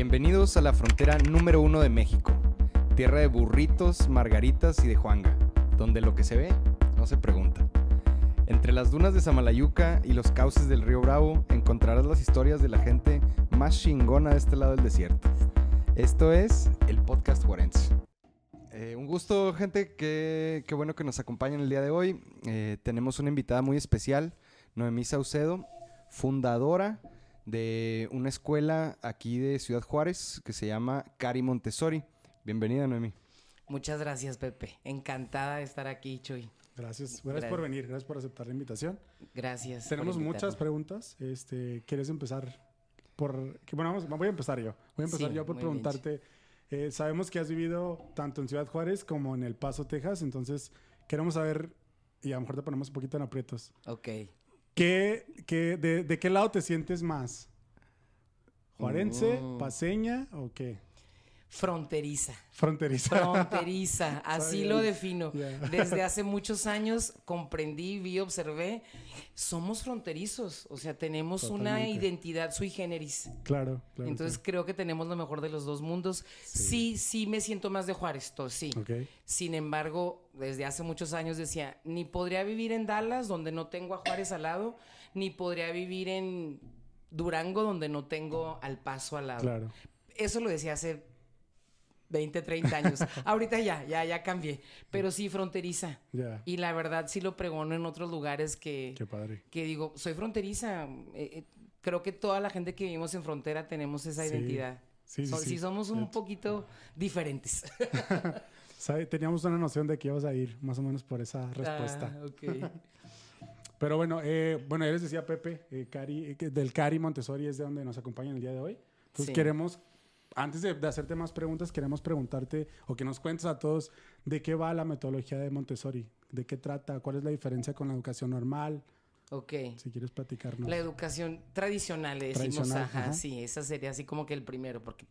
Bienvenidos a la frontera número uno de México, tierra de burritos, margaritas y de Juanga, donde lo que se ve no se pregunta. Entre las dunas de Samalayuca y los cauces del río Bravo encontrarás las historias de la gente más chingona de este lado del desierto. Esto es el podcast Juarense. Eh, un gusto, gente. Qué, bueno que nos acompañan el día de hoy. Eh, tenemos una invitada muy especial, Noemí Saucedo, fundadora de una escuela aquí de Ciudad Juárez que se llama Cari Montessori. Bienvenida, Noemí. Muchas gracias, Pepe. Encantada de estar aquí, Chuy. Gracias. Gracias por venir, gracias por aceptar la invitación. Gracias. Tenemos muchas preguntas. Este, ¿Quieres empezar por...? Bueno, vamos, voy a empezar yo. Voy a empezar Sí, yo por preguntarte. eh, sabemos que has vivido tanto en Ciudad Juárez como en El Paso, Texas. Entonces, queremos saber, y a lo mejor te ponemos un poquito en aprietos, Ok. ¿Qué, qué, de, de qué lado te sientes más? ¿Juarense, paseña o qué? Fronteriza. Fronteriza. Fronteriza, así lo defino. Desde hace muchos años comprendí, vi, observé. Somos fronterizos, o sea, tenemos una identidad sui generis. claro, claro. Entonces creo que tenemos lo mejor de los dos mundos. Sí, sí, me siento más de Juárez, todo, sí. Sin embargo, desde hace muchos años decía, ni podría vivir en Dallas, donde no tengo a Juárez al lado, ni podría vivir en Durango, donde no tengo al paso al lado. Claro. Eso lo decía hace 20, 30 años. Ahorita ya, ya, ya cambié. Pero sí, fronteriza. Ya. Y la verdad sí lo pregono en otros lugares que, Qué padre. que digo, soy fronteriza. Eh, eh, creo que toda la gente que vivimos en frontera tenemos esa Sí. identidad. Sí, sí, So- sí. somos un poquito diferentes. Sabe, Teníamos una noción de que ibas a ir más o menos por esa respuesta. Ah, ok. Pero bueno, eh, bueno, ya les decía Pepe, eh, Cari, eh, del Cari Montessori es de donde nos acompañan el día de hoy. Entonces Sí. queremos, antes de, de hacerte más preguntas, queremos preguntarte o que nos cuentes a todos de qué va la metodología de Montessori, de qué trata, cuál es la diferencia con la educación normal, Ok. si quieres platicarnos. La educación tradicional, le decimos, Tradicional, ajá, ajá. sí, esa sería así como que el primero, porque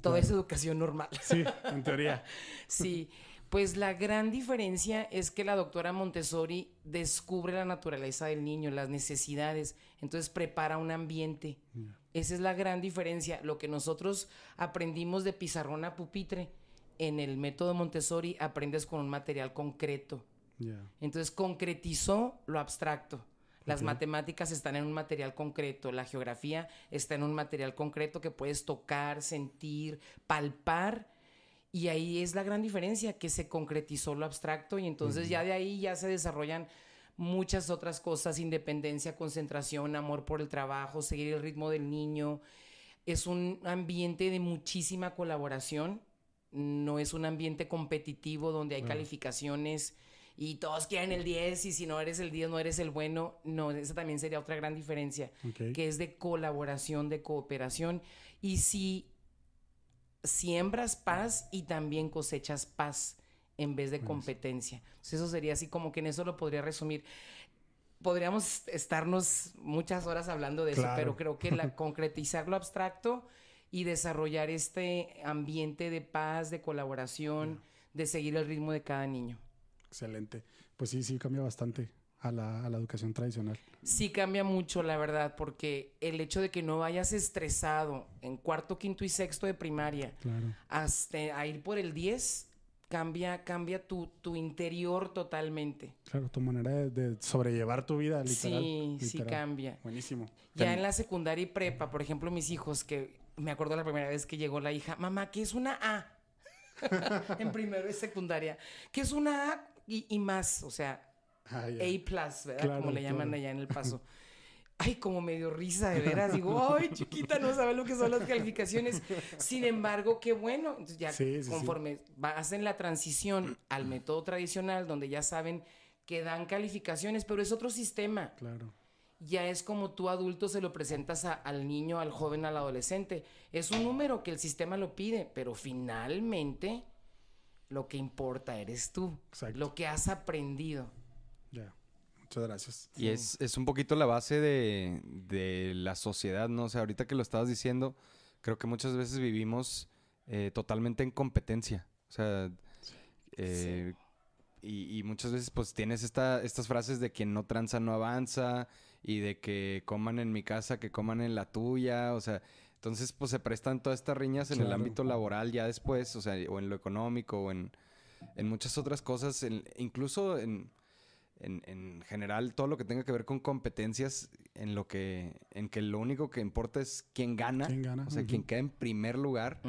todo Claro. es educación normal. Sí, en teoría. Sí, pues la gran diferencia es que la doctora Montessori descubre la naturaleza del niño, las necesidades, entonces prepara un ambiente. Esa es la gran diferencia. Lo que nosotros aprendimos de pizarrón a pupitre, en el método Montessori aprendes con un material concreto. Entonces concretizó lo abstracto. Las matemáticas están en un material concreto, la geografía está en un material concreto que puedes tocar, sentir, palpar. Y ahí es la gran diferencia, que se concretizó lo abstracto y entonces ya de ahí ya se desarrollan muchas otras cosas, independencia, concentración, amor por el trabajo, seguir el ritmo del niño. Es un ambiente de muchísima colaboración, no es un ambiente competitivo donde hay calificaciones y todos quieren el 10 y si no eres el 10 no eres el bueno. No, esa también sería otra gran diferencia, que es de colaboración, de cooperación. Y si siembras paz y también cosechas paz en vez de competencia. Entonces eso sería así como que en eso lo podría resumir. Podríamos estarnos muchas horas hablando de eso, Claro. pero creo que la, concretizar lo abstracto y desarrollar este ambiente de paz, de colaboración, de seguir el ritmo de cada niño. Excelente. Pues sí, sí, cambia bastante a la, a la educación tradicional. Sí cambia mucho, la verdad, porque el hecho de que no vayas estresado en cuarto, quinto y sexto de primaria Claro. hasta a ir por el 10, cambia, cambia tu, tu interior totalmente. Claro, tu manera de, de sobrellevar tu vida, literal. sí, sí cambia. Buenísimo. Ya Ten- en la secundaria y prepa, por ejemplo, mis hijos, que me acuerdo la primera vez que llegó la hija, mamá, ¿qué es una A? en primero y secundaria. ¿Qué es una A y, y más? O sea, Ah. A plus, ¿verdad? Claro, como le llaman claro. allá en el paso. Ay, como me dio risa, de veras. Digo, ay, chiquita, no sabe lo que son las calificaciones. Sin embargo, qué bueno. Entonces, ya Sí, sí, conforme hacen la transición al método tradicional, donde ya saben que dan calificaciones, pero es otro sistema. Claro. Ya es como tú adulto se lo presentas a- al niño, al joven, al adolescente. Es un número que el sistema lo pide, pero finalmente lo que importa eres tú. Exacto. Lo que has aprendido. Muchas gracias. Y es, es un poquito la base de, de la sociedad, ¿no? O sea, ahorita que lo estabas diciendo, creo que muchas veces vivimos eh, totalmente en competencia. O sea, eh, y, y muchas veces pues tienes esta, estas frases de quien no tranza no avanza y de que coman en mi casa, que coman en la tuya. O sea, Entonces, pues se prestan todas estas riñas en el ámbito laboral ya después, o sea, o en lo económico, o en, en muchas otras cosas, en- incluso en, en, en general todo lo que tenga que ver con competencias, en lo que, en que lo único que importa es quién gana, ¿Quién gana? o sea, Ujú. quién queda en primer lugar.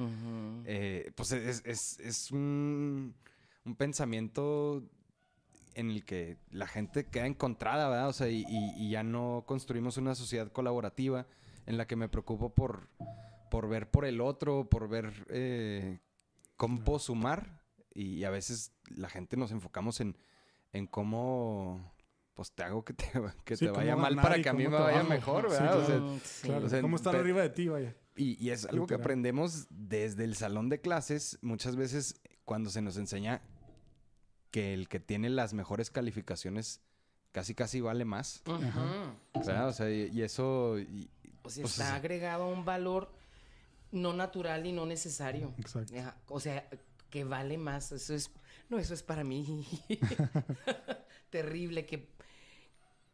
Eh, pues es, es- es un, un pensamiento en el que la gente queda encontrada, ¿verdad? O sea, y, y- y ya no construimos una sociedad colaborativa en la que me preocupo por, por ver por el otro, por ver eh, cómo puedo sumar. Y a veces la gente nos enfocamos en, en cómo pues te hago que te, que Sí, te vaya mal para que a mí me vaya mejor, Sí, ¿verdad? O sea, sí. Claro, o sea, ¿Cómo pe- arriba de ti, vaya? y, y es algo que aprendemos desde el salón de clases, muchas veces cuando se nos enseña que el que tiene las mejores calificaciones casi casi vale más. Ujú. ¿verdad? O sea, y, y eso... y- O sea, Pues, está agregado un valor no natural y no necesario. Exacto. Ajá, O sea, que vale más. Eso es, no, eso es para mí terrible que,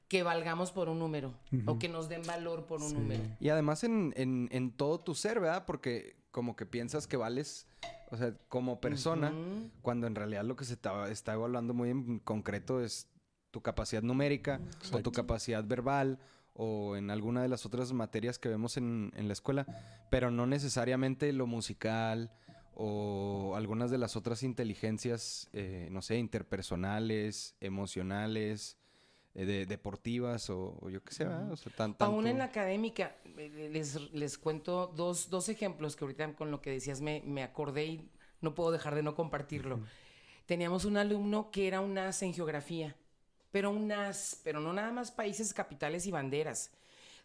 que valgamos por un número o que nos den valor por un Sí. número. y además en, en- en todo tu ser, ¿verdad? Porque como que piensas que vales, o sea, como persona, cuando en realidad lo que se está, está evaluando muy en concreto es tu capacidad numérica o tu capacidad verbal o en alguna de las otras materias que vemos en, en la escuela, pero no necesariamente lo musical o algunas de las otras inteligencias, eh, no sé, interpersonales, emocionales, eh, de- deportivas o, o yo qué sé, ¿verdad? O sea, tan, Aún en tanto- la académica, eh, les, les cuento dos, dos ejemplos que ahorita con lo que decías me, me acordé y no puedo dejar de no compartirlo. Teníamos un alumno que era un as en geografía, pero un as, pero no nada más países, capitales y banderas.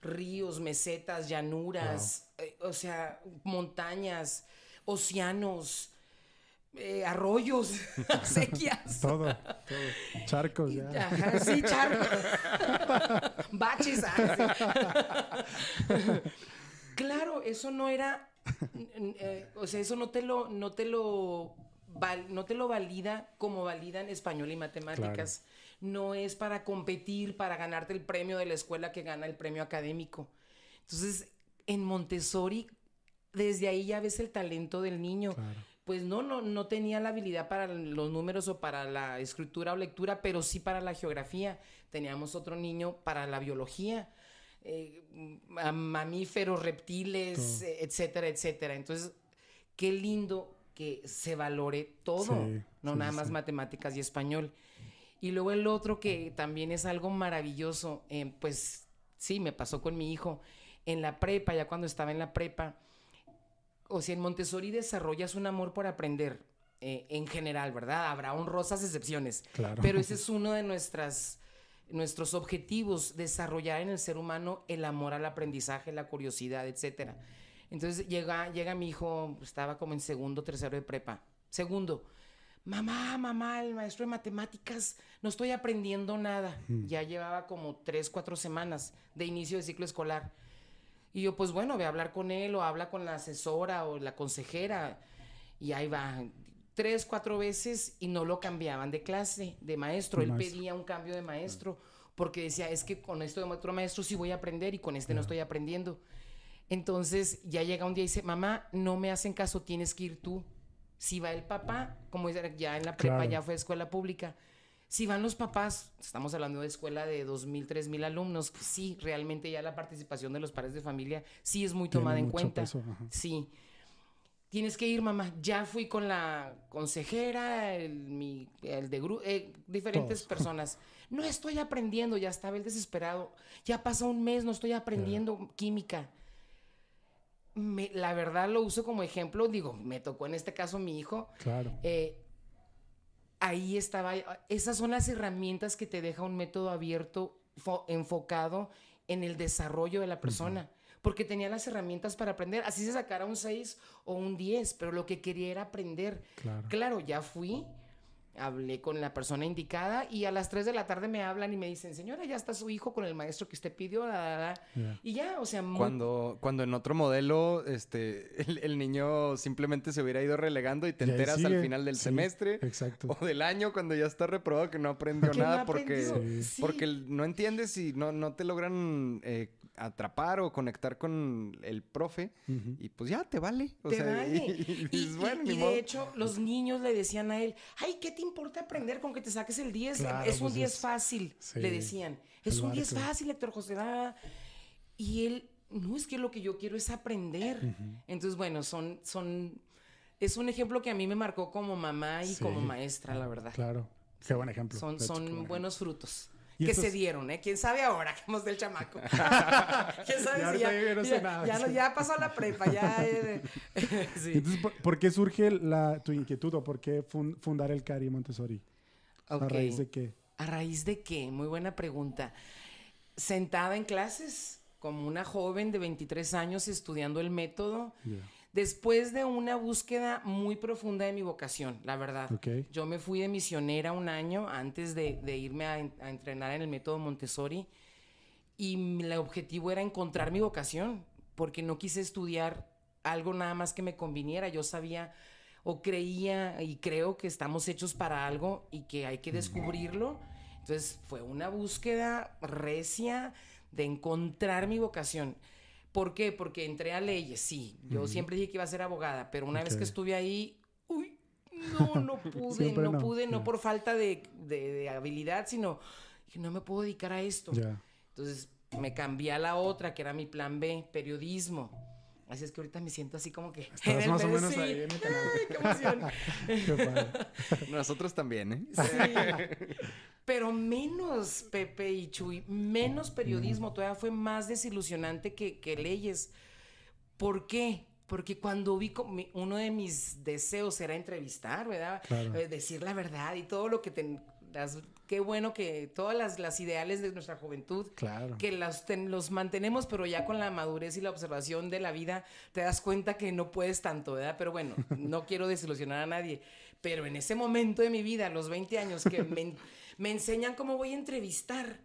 Ríos, mesetas, llanuras, eh, o sea, montañas, océanos, eh, arroyos, acequias. Todo, todo. Charcos, ya. Ajá, sí, charco. Baches. ah, sí. claro, eso no era, eh, o sea, eso no te lo, no te lo, val- no te lo valida como validan español y matemáticas. No es para competir, para ganarte el premio de la escuela que gana el premio académico. Entonces, en Montessori, desde ahí ya ves el talento del niño Claro. pues no, no, no tenía la habilidad para los números o para la escritura o lectura, pero sí para la geografía. Teníamos otro niño para la biología, eh, mamíferos, reptiles, Todo. eh, etcétera, etcétera. Entonces, qué lindo que se valore todo, Sí, no sí, nada más sí. matemáticas y español. Y luego el otro que también es algo maravilloso, eh, pues sí, me pasó con mi hijo en la prepa, ya cuando estaba en la prepa. O sea, en Montessori desarrollas un amor por aprender, eh, en general, ¿verdad? Habrá honrosas excepciones, Claro. pero ese es uno de nuestras, nuestros objetivos, desarrollar en el ser humano el amor al aprendizaje, la curiosidad, etcétera. Entonces llega, llega mi hijo, estaba como en segundo, tercero de prepa. Segundo, mamá, mamá, el maestro de matemáticas, no estoy aprendiendo nada. Ya llevaba como tres, cuatro semanas de inicio de ciclo escolar. Y yo, pues bueno, ve a hablar con él o habla con la asesora o la consejera. Y ahí va, tres, cuatro veces y no lo cambiaban de clase, de maestro. De él maestro. pedía un cambio de maestro porque decía, es que con esto de otro maestro sí voy a aprender y con este no estoy aprendiendo. Entonces ya llega un día y dice, mamá, no me hacen caso, tienes que ir tú. Si va el papá, como ya en la prepa Claro. ya fue escuela pública, si van los papás, estamos hablando de escuela de 2.000, 3.000 alumnos, sí, realmente ya la participación de los padres de familia sí es muy Tiene tomada en cuenta. peso. Sí. Tienes que ir, mamá. Ya fui con la consejera, el, mi- el de grupo, diferentes Todos. personas. No estoy aprendiendo, ya estaba el desesperado. Ya pasa un mes, no estoy aprendiendo química. Me- la verdad lo uso como ejemplo, digo, me tocó en este caso mi hijo. Claro. Eh, ahí estaba, esas son las herramientas que te deja un método abierto, fo- enfocado en el desarrollo de la persona. Porque tenía las herramientas para aprender, así se sacara un 6 o un 10, pero lo que quería era aprender. Claro. Claro, ya fui, hablé con la persona indicada y a las 3 de la tarde me hablan y me dicen, señora, ya está su hijo con el maestro que usted pidió, la, la, la". Ya. y ya, o sea, muy- Cuando, cuando en otro modelo, este, el, el niño simplemente se hubiera ido relegando y te enteras al final del Sí, semestre Exacto. o del año cuando ya está reprobado que no aprendió nada porque. Sí. Porque no entiendes y no, no te logran eh, atrapar o conectar con el profe y pues ya te vale. O Te sea, vale. y, y Y, dices, y- bueno, y ni de modo. hecho, los niños le decían a él, ay, ¿qué te importa aprender con que te saques el 10? Claro, es un pues 10 es- fácil, sí, le decían. Es un 10 barco. fácil, Héctor José. da". Y él, no, es que lo que yo quiero es aprender. Entonces, bueno, son, son, es un ejemplo que a mí me marcó como mamá y Sí. como maestra, la verdad. Claro. Qué buen ejemplo. Son, hecho, son buen buenos frutos. Que estos- se dieron, ¿eh? ¿Quién sabe ahora que hemos del chamaco? ¿Quién sabe Ya si ya, no sé ya- nada. ya no- ya pasó la prepa, ya... eh, sí. Entonces, ¿por, por qué surge la, tu inquietud o por qué fun- fundar el Cari Montessori? ¿A raíz de qué? ¿A raíz de qué? Muy buena pregunta. Sentada en clases, como una joven de 23 años estudiando el método. Después de una búsqueda muy profunda de mi vocación, la verdad. Ok. Yo me fui de misionera un año antes de, de irme a, a entrenar en el método Montessori y el objetivo era encontrar mi vocación, porque no quise estudiar algo nada más que me conviniera. Yo sabía o creía y creo que estamos hechos para algo y que hay que descubrirlo. Entonces fue una búsqueda recia de encontrar mi vocación. ¿Por qué? Porque entré a leyes, sí. Yo siempre dije que iba a ser abogada, pero una vez que estuve ahí, uy, no, no pude, no, no, pude, no por falta de, de- de habilidad, sino que no me puedo dedicar a esto. Entonces me cambié a la otra, que era mi plan B, periodismo. Así es que ahorita me siento así como que... Estabas más o menos sí. ahí en el canal. Ay, qué emoción. Qué padre. Nosotros también, ¿eh? Sí. Pero menos, Pepe y Chuy, menos periodismo. Todavía fue más desilusionante que, que leyes. ¿Por qué? Porque cuando vi uno de mis deseos era entrevistar, ¿verdad? Claro. Eh, decir la verdad y todo lo que ten- las- qué bueno que todas las, las ideales de nuestra juventud Claro. que las ten- los mantenemos, pero ya con la madurez y la observación de la vida te das cuenta que no puedes tanto, ¿verdad? Pero bueno, no quiero desilusionar a nadie. Pero en ese momento de mi vida, a los 20 años, que me, me enseñan cómo voy a entrevistar.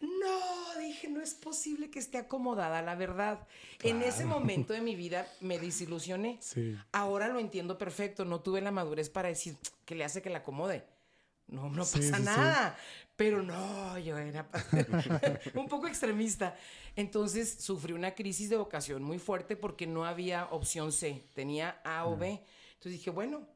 No, dije, no es posible que esté acomodada, la verdad. En ese momento de mi vida me desilusioné. Sí. Ahora lo entiendo perfecto. No tuve la madurez para decir que le hace que la acomode. No, no Sí, pasa sí. nada. Pero no, yo era un poco extremista. Entonces sufrí una crisis de vocación muy fuerte porque no había opción C. Tenía A o B. Entonces dije, bueno,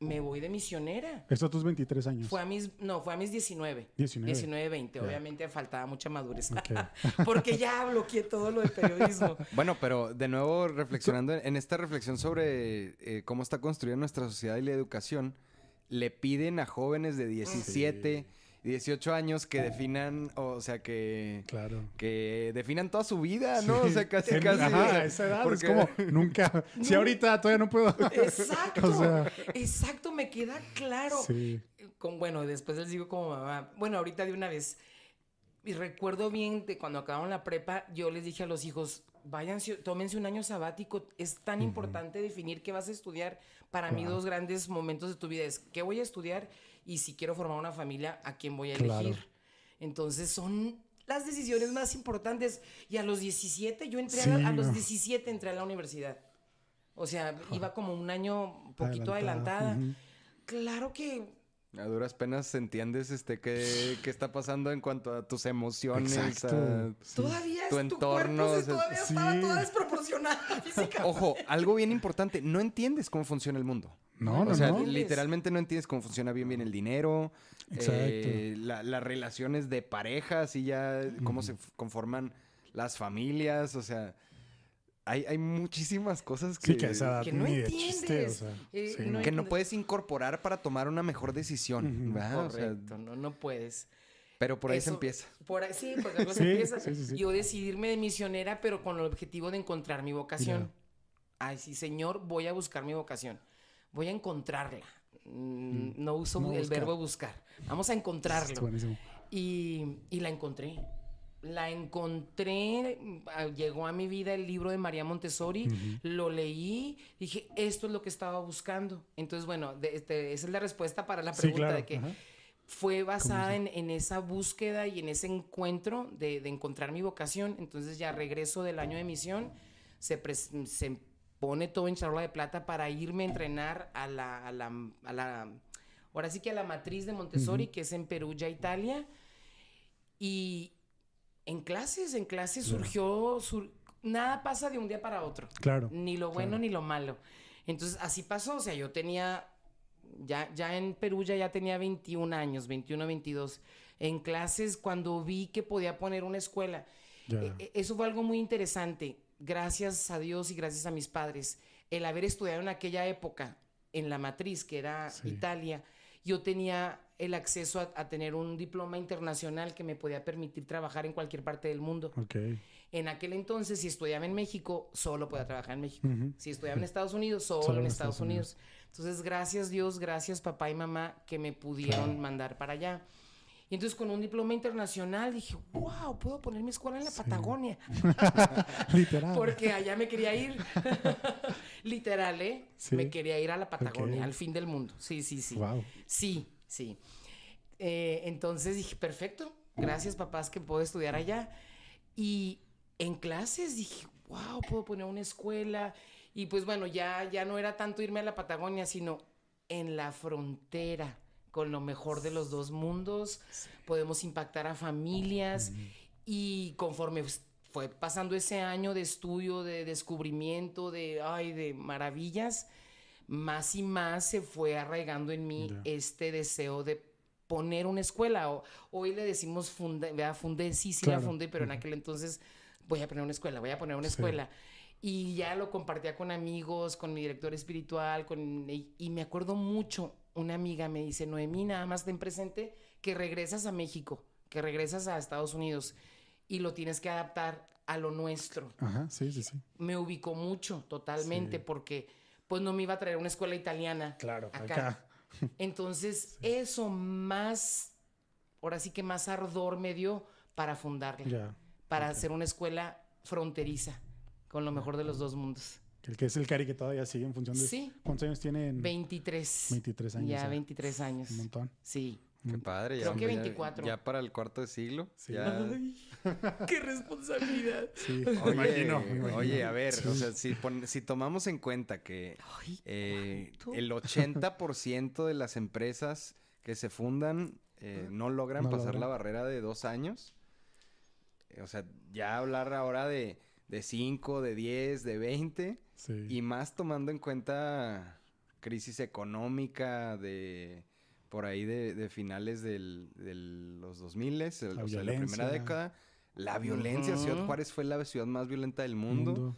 me voy de misionera. Esto a tus 23 años. Fue a mis, no, fue a mis 19. 19. 19, 20. Ya. Obviamente faltaba mucha madurez. Porque ya bloqueé todo lo de periodismo. Bueno, pero de nuevo reflexionando en esta reflexión sobre eh, cómo está construida nuestra sociedad y la educación, le piden a jóvenes de 17 y 18 años que definan, o sea, que, Claro. que definan toda su vida, ¿no? O sea, casi, En- casi. Ajá, o sea, a esa edad porque- es como nunca. Si ahorita todavía no puedo. Exacto. O sea- exacto, me queda claro. Sí. Con, bueno, después les digo como mamá. Bueno, ahorita de una vez. Y recuerdo bien de cuando acabaron la prepa, yo les dije a los hijos, váyanse, tómense un año sabático. Es tan importante definir qué vas a estudiar. Para mí, dos grandes momentos de tu vida es qué voy a estudiar y si quiero formar una familia, a quién voy a Claro. elegir. Entonces son las decisiones más importantes. Y a los 17, yo entré a, la- los no. 17 entré a la universidad. O sea, iba como un año un poquito Adelantada. Claro que A duras penas entiendes este qué, qué está pasando en cuanto a tus emociones, Exacto. a- Sí. todavía Tu es- tu entorno, cuerpo todavía estaba toda desproporcionada física. Ojo, algo bien importante, no entiendes cómo funciona el mundo. No, no, o sea, no. literalmente no entiendes cómo funciona bien bien el dinero, Exacto. eh, la- las relaciones de parejas y ya cómo se conforman las familias, o sea, hay, hay muchísimas cosas que, Sí, que a esa edad Que no entiendes. chiste, o sea. Eh, sí, no no. que no puedes incorporar para tomar una mejor decisión. ¿verdad? O sea, Correcto, no, no puedes. pero por ahí se empieza. Por ahí, sí, porque algo se Sí, empieza. sí, sí, sí. Yo decidirme de misionera, pero con el objetivo de encontrar mi vocación. Ay, sí, Señor, voy a buscar mi vocación. Voy a encontrarla. Mm, No uso No el buscar. verbo buscar. Vamos a encontrarlo. Y, y la encontré. La encontré, ah, llegó a mi vida el libro de María Montessori, lo leí, dije, esto es lo que estaba buscando. Entonces, bueno, de- este, esa es la respuesta para la Sí, pregunta claro. de que ajá. fue basada en, en esa búsqueda y en ese encuentro de, de encontrar mi vocación. Entonces ya regreso del año de misión, se, se pone todo en charola de plata para irme a entrenar a la, a la, a la- ahora sí que a la matriz de Montessori, que es en Perugia, Italia. Y En clases, en clases surgió, sur- nada pasa de un día para otro. Claro. Ni lo bueno claro. ni lo malo. Entonces, así pasó. O sea, yo tenía, ya, ya en Perú ya, ya tenía 21 años, 21, 22. En clases, cuando vi que podía poner una escuela. Ya. E- e- Eso fue algo muy interesante. Gracias a Dios y gracias a mis padres. El haber estudiado en aquella época en la matriz, que era Sí. Italia, yo tenía el acceso a, a tener un diploma internacional que me podía permitir trabajar en cualquier parte del mundo. En aquel entonces, si estudiaba en México, solo podía trabajar en México. Si estudiaba en Estados Unidos, solo, Solo en en Estados, Estados Unidos. Unidos. Entonces, gracias Dios, gracias papá y mamá que me pudieron Claro. mandar para allá. Y entonces con un diploma internacional dije, wow, puedo poner mi escuela en la Patagonia. Literal. Porque allá me quería ir. Literal, ¿eh? Sí. Me quería ir a la Patagonia, al fin del mundo. Sí, sí, sí. Wow. Sí, sí. Eh, entonces dije, perfecto, gracias papás que puedo estudiar allá. Y en clases dije, wow, puedo poner una escuela. Y pues bueno, ya, ya no era tanto irme a la Patagonia, sino en la frontera, con lo mejor de los dos mundos. Podemos impactar a familias. Y conforme pues, fue pasando ese año de estudio, de descubrimiento, de, ay, de maravillas, más y más se fue arraigando en mí este deseo de poner una escuela. O- hoy le decimos fundé, ¿verdad? fundé, sí, sí la Claro. fundé, pero en aquel entonces voy a poner una escuela, voy a poner una Sí. escuela. Y ya lo compartía con amigos, con mi director espiritual, con, y, y me acuerdo mucho, una amiga me dice, Noemí, nada más ten presente que regresas a México, que regresas a Estados Unidos y lo tienes que adaptar a lo nuestro Ajá, sí, sí, sí. me ubicó mucho totalmente Sí. porque pues no me iba a traer una escuela italiana. Claro, acá. acá. Entonces eso más, ahora sí que más ardor me dio para fundarla, para hacer una escuela fronteriza con lo mejor de los dos mundos. El que es el Cari que todavía sigue en función de. Sí. ¿Cuántos años tiene? En 23. 23 años. Ya, ya. 23 años. Un montón. Sí. Qué padre. Creo ya, que ya- 24. Ya, para el cuarto de siglo. Sí. ya- ¡Qué responsabilidad! Sí, Oye, me imagino, me imagino. oye, a ver, o sea, si, pon- si tomamos en cuenta que Ay, eh, el 80% de las empresas que se fundan eh, no logran No pasar logran. la barrera de dos años. Eh, O sea, ya hablar ahora de, de 5, de 10, de 20, Sí. y más tomando en cuenta crisis económica de por ahí de, de finales del, de los 2000, o sea, la primera década. La violencia, Ciudad. Juárez fue la ciudad más violenta del mundo.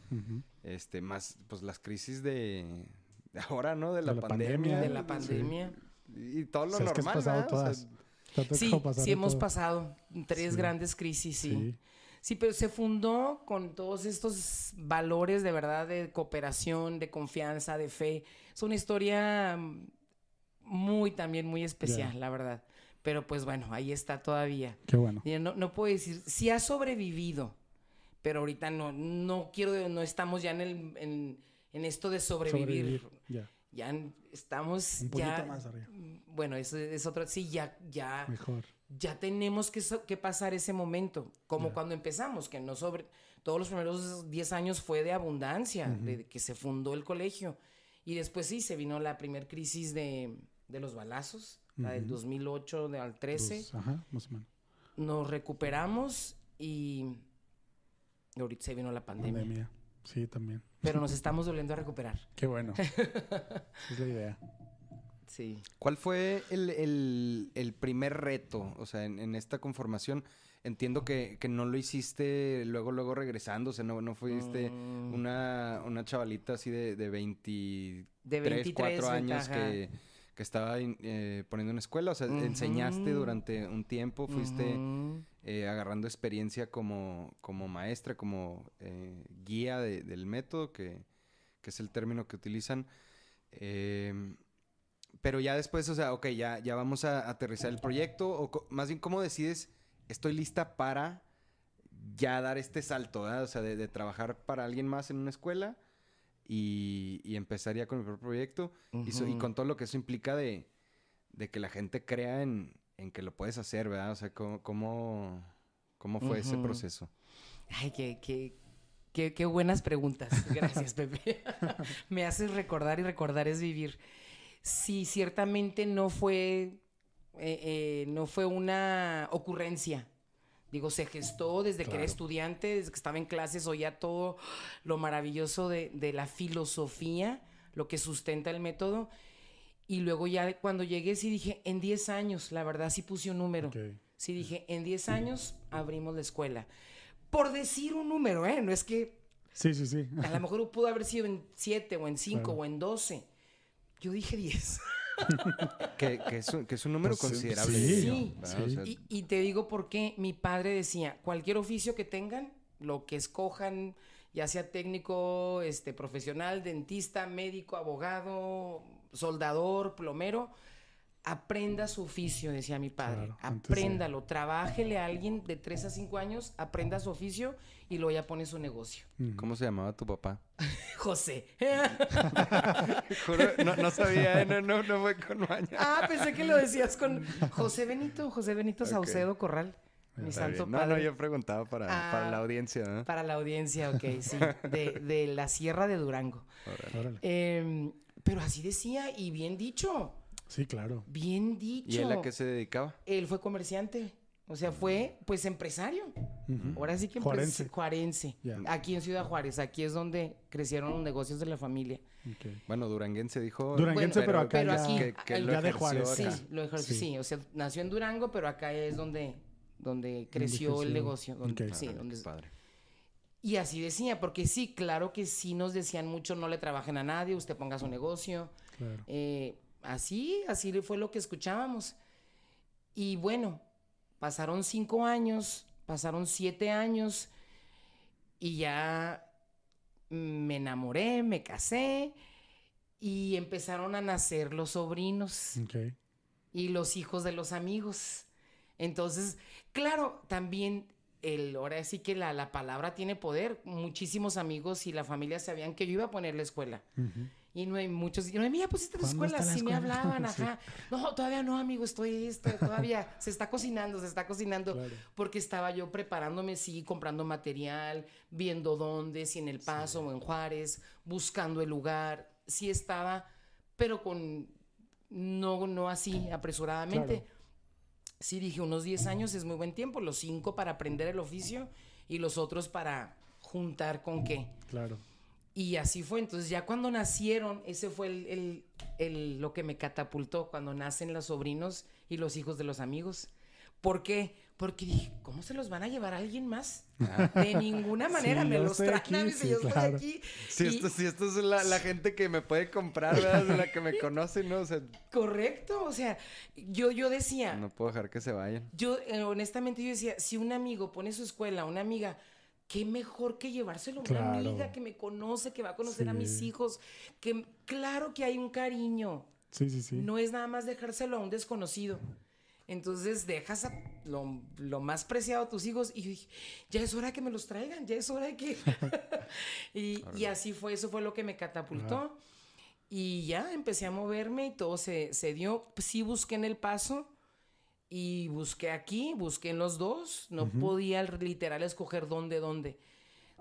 Este, más, pues las crisis de, de ahora, ¿no? De la, De la pandemia. pandemia. De la Sí. pandemia. Y todo lo O sea, es que has normal, pasado Sí, sí hemos todo. pasado tres Sí. grandes crisis, sí. Sí. Sí, pero se fundó con todos estos valores de verdad de cooperación, de confianza, de fe. Es una historia mm, muy también muy especial, la verdad. Pero pues bueno, ahí está todavía. Qué bueno. No, no puedo decir, sí ha sobrevivido, pero ahorita no, no quiero, no estamos ya en, el, en, en esto de sobrevivir. Ya. Ya en- estamos Un poquito ya, más arriba. Bueno, eso es otro, sí, ya, ya, Mejor. Ya tenemos que, so- que pasar ese momento, como Ya. cuando empezamos, que no sobre, todos los primeros 10 años fue de abundancia, Ujú. de que se fundó el colegio. Y después sí, se vino la primer crisis de, de los balazos, la del Ujú. 2008 de- al 13. Dos, ajá, más o menos. Nos recuperamos y ahorita se vino la pandemia. Pandemia. Sí, también. Pero nos estamos volviendo a recuperar. Qué bueno. Esa es la idea. Sí. ¿Cuál fue el, el- el primer reto? O sea, en, en esta conformación, entiendo que, que no lo hiciste luego, luego regresando. O sea, no, no fuiste Mm, una, una chavalita así de, de 23, de 23 4 años ajá. que, que estaba eh, poniendo una escuela. O sea, enseñaste durante un tiempo, fuiste eh, agarrando experiencia como, como maestra, como eh, guía de- del método, que, que es el término que utilizan. Em, pero ya después, o sea, ok, ya, ya vamos a aterrizar el proyecto, o más bien, ¿cómo decides, estoy lista para ya dar este salto, ¿verdad? O sea, de, de trabajar para alguien más en una escuela y, y empezar ya con el propio proyecto y, so- y Ujú. con todo lo que eso implica de, de que la gente crea en, en que lo puedes hacer, ¿verdad? O sea, ¿cómo, cómo, cómo fue ese proceso? Ay, qué, qué, qué, qué buenas preguntas. Gracias, Pepe. Me haces recordar y recordar es vivir. Sí, ciertamente no fue, eh, eh, no fue una ocurrencia Digo, se gestó desde que era Claro. estudiante, desde que estaba en clases, oía todo lo maravilloso de, de la filosofía, lo que sustenta el método. Y luego ya cuando llegué sí dije, en 10 años, la verdad sí puse un número. Ok. Sí dije, en 10 años abrimos la escuela. Por decir un número, ¿eh? No es que Sí, sí, sí. a lo mejor pudo haber sido en 7 o en 5 Claro. o en 12. Yo dije 10. Que, que es, un, que es un número Pues, considerable. sí, Sí, Y, y te digo por qué mi padre decía, cualquier oficio que tengan, lo que escojan, ya sea técnico, este, profesional, dentista, médico, abogado, soldador, plomero, aprenda su oficio, decía mi padre. Claro, Apréndalo, trabájele a alguien de 3 a 5 años, aprenda su oficio y luego ya pone su negocio. ¿Cómo se llamaba tu papá? José. Juro, no, no sabía, ¿eh? no, no, no fue con maña. ah, pensé que lo decías con José Benito, José Benito. Saucedo Corral. Mi Está santo bien. No, padre. no, yo preguntaba para, para Ah. la audiencia. ¿no? Para la audiencia, ok, sí. De, de la Sierra de Durango. Órale. Em, pero así decía, y bien dicho. Sí, claro. Bien dicho. ¿Y él a qué se dedicaba? Él fue comerciante. O sea, fue pues empresario. Ahora sí que Juarense. juarense. Aquí en Ciudad Juárez. Aquí es donde crecieron los negocios de la familia. Bueno, duranguense dijo. Duranguense, Bueno, pero acá pero ya, aquí- que, que el- lo ya de Juárez. Sí, lo ejerció, Sí. sí. O sea, nació en Durango, pero acá es donde, donde creció el negocio. donde- Ok. sí, donde- qué padre. Y así decía, porque sí, claro que sí nos decían mucho, no le trabajen a nadie, usted ponga su negocio. Claro. Eh, así, así fue lo que escuchábamos. Y bueno, pasaron cinco años, pasaron siete años y ya me enamoré, me casé y empezaron a nacer los sobrinos y los hijos de los amigos. Entonces, claro, también el, ahora sí que la, la palabra tiene poder. Muchísimos amigos y la familia sabían que yo iba a poner la escuela. Y no hay muchos, y no, mira, pusiste la ¿Cuándo escuela, la sí me hablaban, Sí. ajá. No, todavía no, amigo, estoy esto, todavía se está cocinando, se está cocinando. Claro. Porque estaba yo preparándome, sí, comprando material, viendo dónde, si en El Paso o en Juárez, buscando el lugar. Sí estaba, pero con, no, no así apresuradamente. Claro. Sí dije, unos 10 años es muy buen tiempo, los 5 para aprender el oficio y los otros para juntar con qué. Claro. Y así fue. Entonces, ya cuando nacieron, ese fue el, el- el- lo que me catapultó, cuando nacen los sobrinos y los hijos de los amigos. ¿Por qué? Porque dije, ¿cómo se los van a llevar a alguien más? De ninguna manera Sí, me los traen a aquí, mí, si sí, yo estoy claro. aquí. Si Y- esto, si esto es la, la gente que me puede comprar, ¿verdad? La que me conoce, ¿no? O sea, Correcto, o sea, yo, yo decía, no puedo dejar que se vayan. yo eh, honestamente yo decía, si un amigo pone su escuela, una amiga, qué mejor que llevárselo a una Claro. amiga que me conoce, que va a conocer a mis hijos, que claro que hay un cariño. Sí, sí, sí. No es nada más dejárselo a un desconocido. Entonces dejas a lo, lo más preciado a tus hijos y dije, ya es hora de que me los traigan, ya es hora de que... y, y así fue, eso fue lo que me catapultó. Y ya empecé a moverme y todo se, se dio. Sí busqué en el paso y busqué aquí, busqué en los dos. No podía literal escoger dónde, dónde.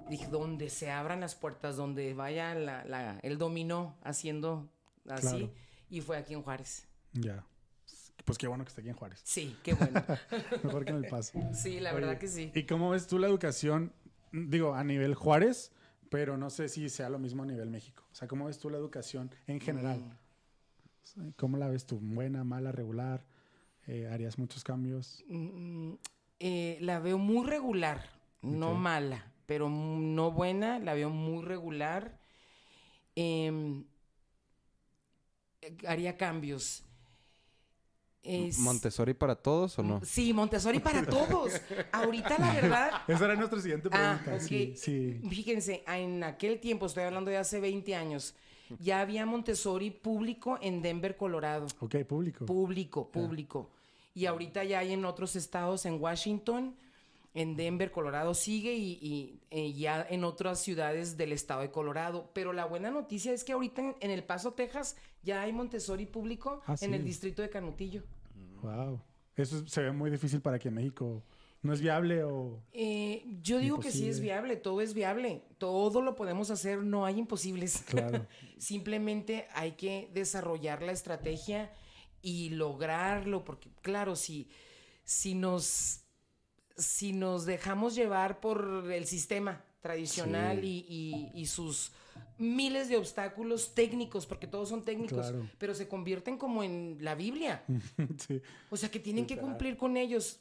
Dije, donde se abran las puertas, donde vaya la- la- el dominó haciendo así. Claro. Y fue aquí en Juárez. Ya. Pues qué bueno que esté aquí en Juárez. Sí, qué bueno. Mejor que en el paso. Sí, la Oye, verdad que sí. ¿Y cómo ves tú la educación, digo, a nivel Juárez, pero no sé si sea lo mismo a nivel México? O sea, ¿cómo ves tú la educación en general? Mm. ¿Cómo la ves tú? ¿Buena, mala, regular? Eh, ¿Harías muchos cambios? Mm, eh, la veo muy regular, no mala, pero no buena, la veo muy regular. Em, eh, haría cambios. Es- ¿Montessori para todos o no? Sí, Montessori para todos. Ahorita la verdad, Esa era nuestra siguiente Ah, pregunta. ok. Sí, sí. Fíjense, en aquel tiempo, estoy hablando de hace 20 años, ya había Montessori público en Denver, Colorado. Ok, público. Público, público. Y ahorita ya hay en otros estados, en Washington, en Denver, Colorado sigue y, y, eh, ya en otras ciudades del estado de Colorado. Pero la buena noticia es que ahorita en, en El Paso, Texas, ya hay Montessori público Ah, en el distrito de Canutillo. Wow. Eso se ve muy difícil para que en México no es viable o... Eh, yo digo que sí es viable, todo es viable, todo lo podemos hacer, no hay imposibles. Claro. Simplemente hay que desarrollar la estrategia y lograrlo, porque claro, si, si nos si nos dejamos llevar por el sistema tradicional y, sus miles de obstáculos técnicos, porque todos son técnicos, pero se convierten como en la Biblia. O sea, que tienen que cumplir con ellos.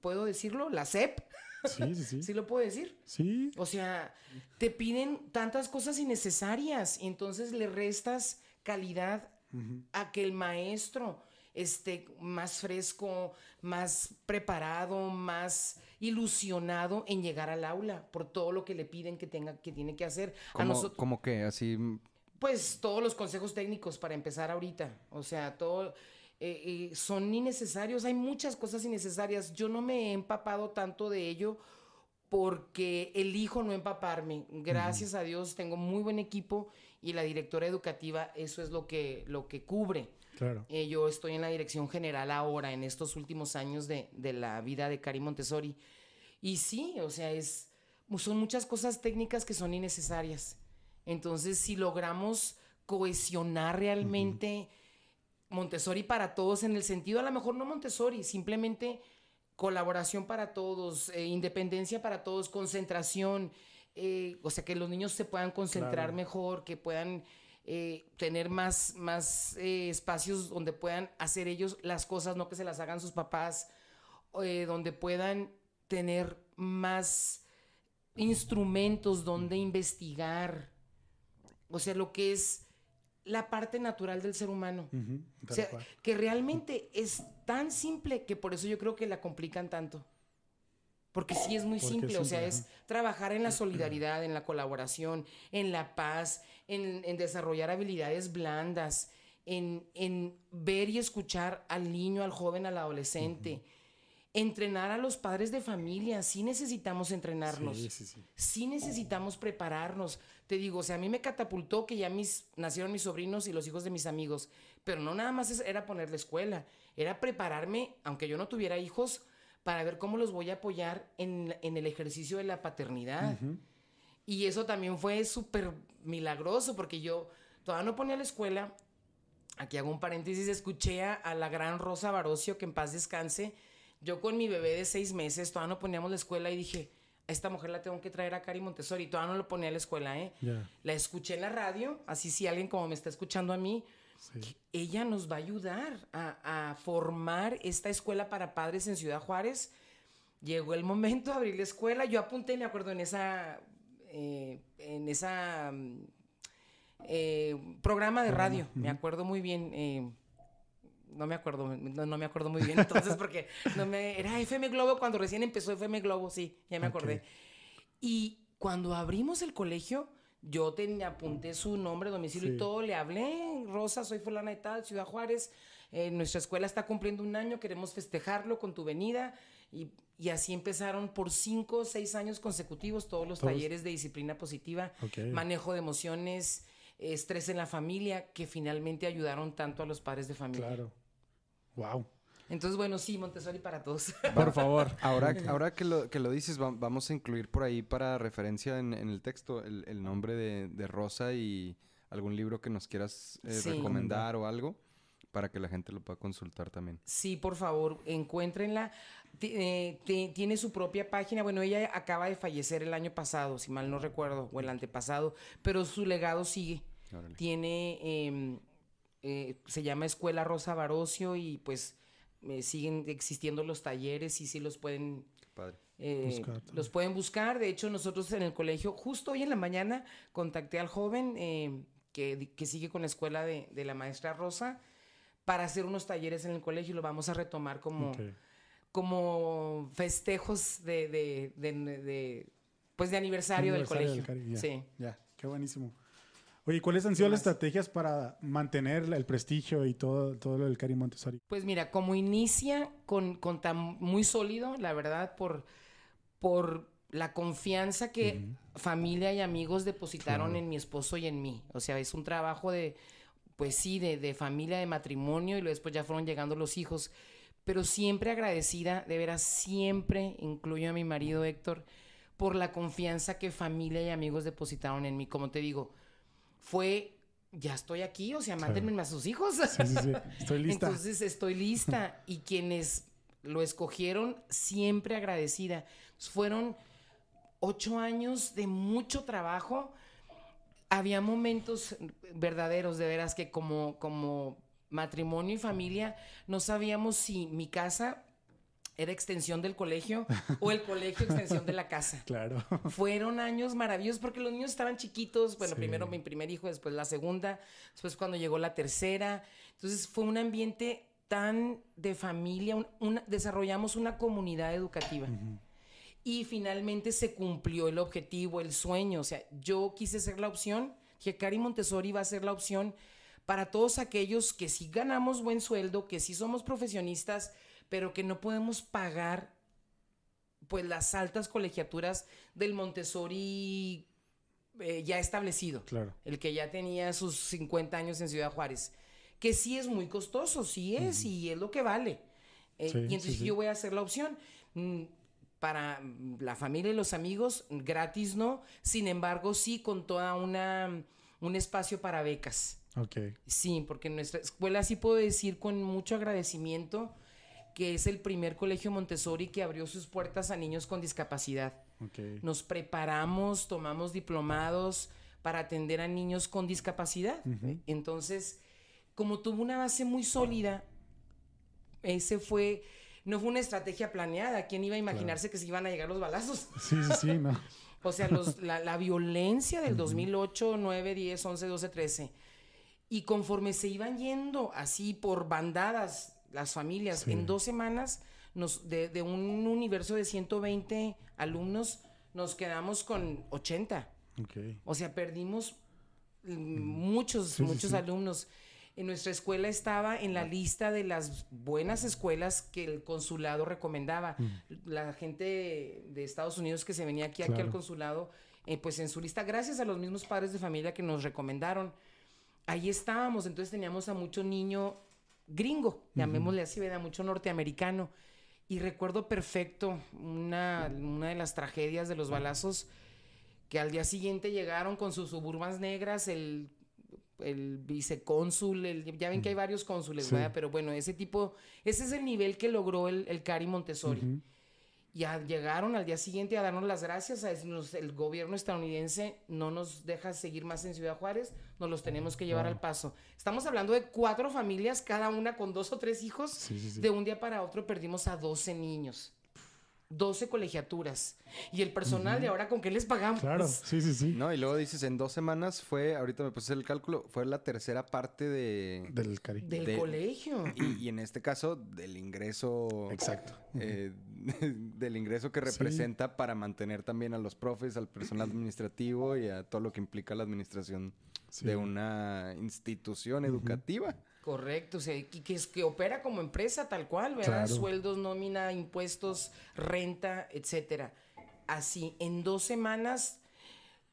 ¿Puedo decirlo? La SEP. Sí, sí, sí. ¿Sí lo puedo decir? Sí. O sea, te piden tantas cosas innecesarias y entonces le restas calidad a que el maestro esté más fresco, más preparado, más ilusionado en llegar al aula por todo lo que le piden que tenga, que tiene que hacer. ¿Cómo, ¿Cómo que? Así. Pues todos los consejos técnicos para empezar ahorita. O sea, todo. Eh, eh, son innecesarios, hay muchas cosas innecesarias. Yo no me he empapado tanto de ello porque elijo no empaparme. Gracias a Dios tengo muy buen equipo y la directora educativa eso es lo que, lo que cubre. Claro. Eh, yo estoy en la dirección general ahora, en estos últimos años de, de, la vida de Cari Montessori. Y sí, o sea, es, son muchas cosas técnicas que son innecesarias. Entonces, si logramos cohesionar realmente Montessori para todos, en el sentido, a lo mejor no Montessori, simplemente colaboración para todos, eh, independencia para todos, concentración, eh, o sea, que los niños se puedan concentrar mejor, que puedan eh, tener más, más espacios donde puedan hacer ellos las cosas, no que se las hagan sus papás, donde puedan tener más instrumentos donde investigar, o sea, lo que es la parte natural del ser humano. o sea, que realmente es tan simple que por eso yo creo que la complican tanto. Porque sí es muy simple, o sea, es trabajar en la solidaridad, en la colaboración, en la paz, en, desarrollar habilidades blandas, en, ver y escuchar al niño, al joven, al adolescente. Entrenar a los padres de familia, sí necesitamos entrenarnos. Sí, sí, sí. sí necesitamos prepararnos te digo, o sea, a mí me catapultó que ya mis, nacieron mis sobrinos y los hijos de mis amigos, pero no nada más era ponerle escuela, era prepararme, aunque yo no tuviera hijos, para ver cómo los voy a apoyar en, el ejercicio de la paternidad. Y eso también fue súper milagroso, porque yo todavía no ponía la escuela. Aquí hago un paréntesis, escuché a, a la gran Rosa Barocio, que en paz descanse. Yo con mi bebé de seis meses, todavía no poníamos la escuela y dije, esta mujer la tengo que traer a Cari Montessori. Todavía no lo ponía a la escuela, ¿eh? La escuché en la radio, así si alguien como me está escuchando a mí, ella nos va a ayudar a, formar esta escuela para padres en Ciudad Juárez. Llegó el momento de abrir la escuela. Yo apunté, me acuerdo, en esa, eh, en esa eh, programa de radio. Me acuerdo muy bien. Eh, no me acuerdo, no, me acuerdo muy bien entonces porque no me, era FM Globo cuando recién empezó FM Globo, sí, ya me acordé. Y cuando abrimos el colegio, yo te apunté su nombre, domicilio y todo, le hablé, Rosa, soy fulana y tal, Ciudad Juárez, eh, nuestra escuela está cumpliendo un año, queremos festejarlo con tu venida. Y, y así empezaron por cinco o seis años consecutivos todos los talleres de disciplina positiva, manejo de emociones, estrés en la familia, que finalmente ayudaron tanto a los padres de familia. Claro. Wow. Entonces, bueno, sí, Montessori para todos. Por favor. ahora, ahora que, lo, que lo dices, vamos a incluir por ahí para referencia en, el texto el, nombre de, Rosa y algún libro que nos quieras eh, recomendar o algo para que la gente lo pueda consultar también. Sí, por favor, encuéntrenla. Eh, tiene su propia página. Bueno, ella acaba de fallecer el año pasado, si mal no recuerdo, o el antepasado, pero su legado sigue. Tiene em, eh, se llama Escuela Rosa Barocio y pues eh, siguen existiendo los talleres y sí los pueden eh, los pueden buscar. De hecho, nosotros en el colegio, justo hoy en la mañana, contacté al joven que, que, sigue con la escuela de, de, la maestra Rosa para hacer unos talleres en el colegio y lo vamos a retomar como, como festejos de, de, de, pues de aniversario, del colegio. sí. Ya, qué buenísimo. Oye, ¿cuáles han sido las estrategias para mantener el prestigio y todo, todo lo del Cari Montessori? Pues mira, como inicia con, con tan muy sólido, la verdad, por, por la confianza que familia y amigos depositaron en mi esposo y en mí. O sea, es un trabajo de, pues sí, de, de familia, de matrimonio y luego después ya fueron llegando los hijos. Pero siempre agradecida, de veras, siempre incluyo a mi marido Héctor, por la confianza que familia y amigos depositaron en mí. Como te digo, fue, ya estoy aquí, o sea, mándenme a sus hijos. Sí, sí, sí. Estoy lista. Entonces estoy lista. y quienes lo escogieron siempre agradecida. Fueron ocho años de mucho trabajo. Había momentos verdaderos, de veras, que como, como matrimonio y familia no sabíamos si mi casa era extensión del colegio o el colegio extensión de la casa. Claro. Fueron años maravillosos porque los niños estaban chiquitos. Bueno, Sí. primero mi primer hijo, después la segunda, después cuando llegó la tercera. Entonces fue un ambiente tan de familia, un- una- desarrollamos una comunidad educativa. Y finalmente se cumplió el objetivo, el sueño. O sea, yo quise ser la opción, que Cari Montessori va a ser la opción para todos aquellos que sí ganamos buen sueldo, que sí somos profesionistas, pero que no podemos pagar pues las altas colegiaturas del Montessori eh, ya establecido Claro. el que ya tenía sus 50 años en Ciudad Juárez, que sí es muy costoso, sí es, y es lo que vale. Eh, Sí, y entonces sí, sí. yo voy a hacer la opción. Mm, Para mm, la familia y los amigos, gratis no, sin embargo sí con toda una un espacio para becas. Ok. Sí, porque en nuestra escuela sí puedo decir con mucho agradecimiento que es el primer colegio Montessori que abrió sus puertas a niños con discapacidad. Nos preparamos, tomamos diplomados para atender a niños con discapacidad. Entonces, como tuvo una base muy sólida, ese fue, no fue una estrategia planeada. ¿Quién iba a imaginarse que se iban a llegar los balazos? Sí, sí, sí, no. O sea, los- la, la violencia del 2008, 9, 10, 11, 12, 13. Y conforme se iban yendo así por bandadas las familias, Sí. en dos semanas, nos, de, de un universo de 120 alumnos, nos quedamos con 80. Ok. O sea, perdimos mm, muchos, Sí, muchos sí. alumnos. En nuestra escuela estaba en la lista de las buenas escuelas que el consulado recomendaba. La gente de, Estados Unidos que se venía aquí, aquí al consulado, eh, pues en su lista, gracias a los mismos padres de familia que nos recomendaron, ahí estábamos. Entonces teníamos a mucho niño gringo, llamémosle así, ¿verdad? Mucho norteamericano. Y recuerdo perfecto una, una de las tragedias de los balazos que al día siguiente llegaron con sus suburbans negras, el, el vicecónsul, el- ya ven que hay varios cónsules, Sí. ¿verdad? Pero bueno, ese tipo, ese es el nivel que logró el, el Cari Montessori. Y a- llegaron al día siguiente a darnos las gracias, a decirnos, el gobierno estadounidense no nos deja seguir más en Ciudad Juárez, nos los tenemos que llevar al paso. Estamos hablando de cuatro familias, cada una con dos o tres hijos. Sí, sí, sí. De un día para otro perdimos a 12 niños. 12 colegiaturas. Y el personal de ahora, ¿con qué les pagamos? Claro, sí, sí, sí. No, y luego dices, en dos semanas fue, ahorita me puse el cálculo, fue la tercera parte de... Del cari. Del de- colegio. Y, y en este caso, del ingreso... Exacto. eh, del ingreso que Sí. representa para mantener también a los profes, al personal administrativo y a todo lo que implica la administración Sí. de una institución educativa. Correcto, o sea, y que, es, que opera como empresa tal cual, ¿verdad? Claro. Sueldos, nómina, impuestos, renta, etcétera. Así, en dos semanas,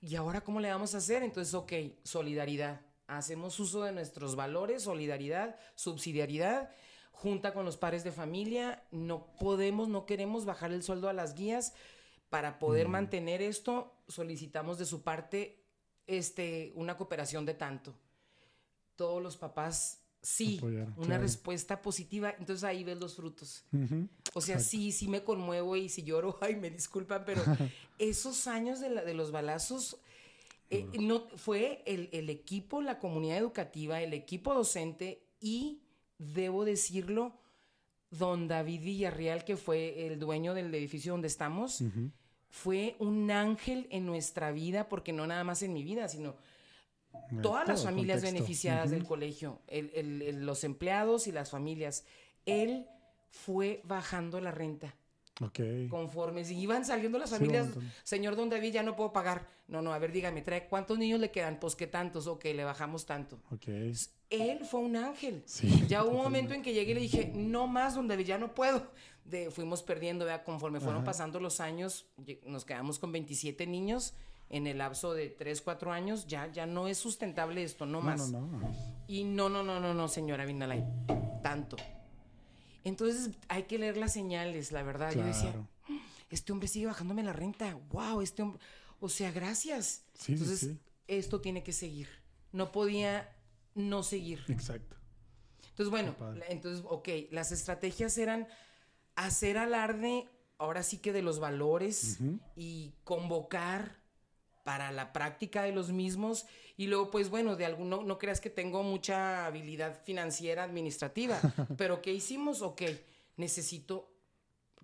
¿y ahora cómo le vamos a hacer? Entonces, ok, solidaridad. Hacemos uso de nuestros valores, solidaridad, subsidiariedad, junta con los pares de familia. No podemos, no queremos bajar el sueldo a las guías. Para poder mantener esto, solicitamos de su parte este, una cooperación de tanto todos los papás sí, una claro. respuesta positiva, entonces ahí ves los frutos. O sea, Exacto. sí, sí me conmuevo y si lloro, ay, me disculpan, pero esos años de, la- de los balazos, eh, no, fue el, el equipo, la comunidad educativa, el equipo docente y, debo decirlo, don David Villarreal, que fue el dueño del edificio donde estamos, Ujú. fue un ángel en nuestra vida, porque no nada más en mi vida, sino todas las familias contexto. beneficiadas del colegio, el- el- el- los empleados y las familias. Él fue bajando la renta. Ok. Conforme si iban saliendo las familias, señor Don David, ya no puedo pagar. No, no, a ver, dígame, trae, ¿cuántos niños le quedan? Pues que tantos, ok, le bajamos tanto. Ok. Él fue un ángel. Sí. Ya hubo un momento en que llegué y le dije, no más, Don David, ya no puedo. De, fuimos perdiendo, ¿verdad? conforme fueron Ajá. pasando los años, nos quedamos con 27 niños. En el lapso de 3, 4 años, ya, ya no es sustentable esto, no No, más. no, no. Y no, no, no, no, no, señora Vinalay, tanto. Entonces hay que leer las señales, la verdad. Yo decía, este hombre sigue bajándome la renta. Wow, este hombre. O sea, gracias. Sí, sí, Entonces, sí. esto tiene que seguir. No podía no seguir. Exacto. Entonces, bueno, entonces, ok, las estrategias eran hacer alarde, ahora sí que de los valores y convocar para la práctica de los mismos. Y luego, pues bueno, de alguno, no creas que tengo mucha habilidad financiera administrativa, pero ¿qué hicimos? Ok, necesito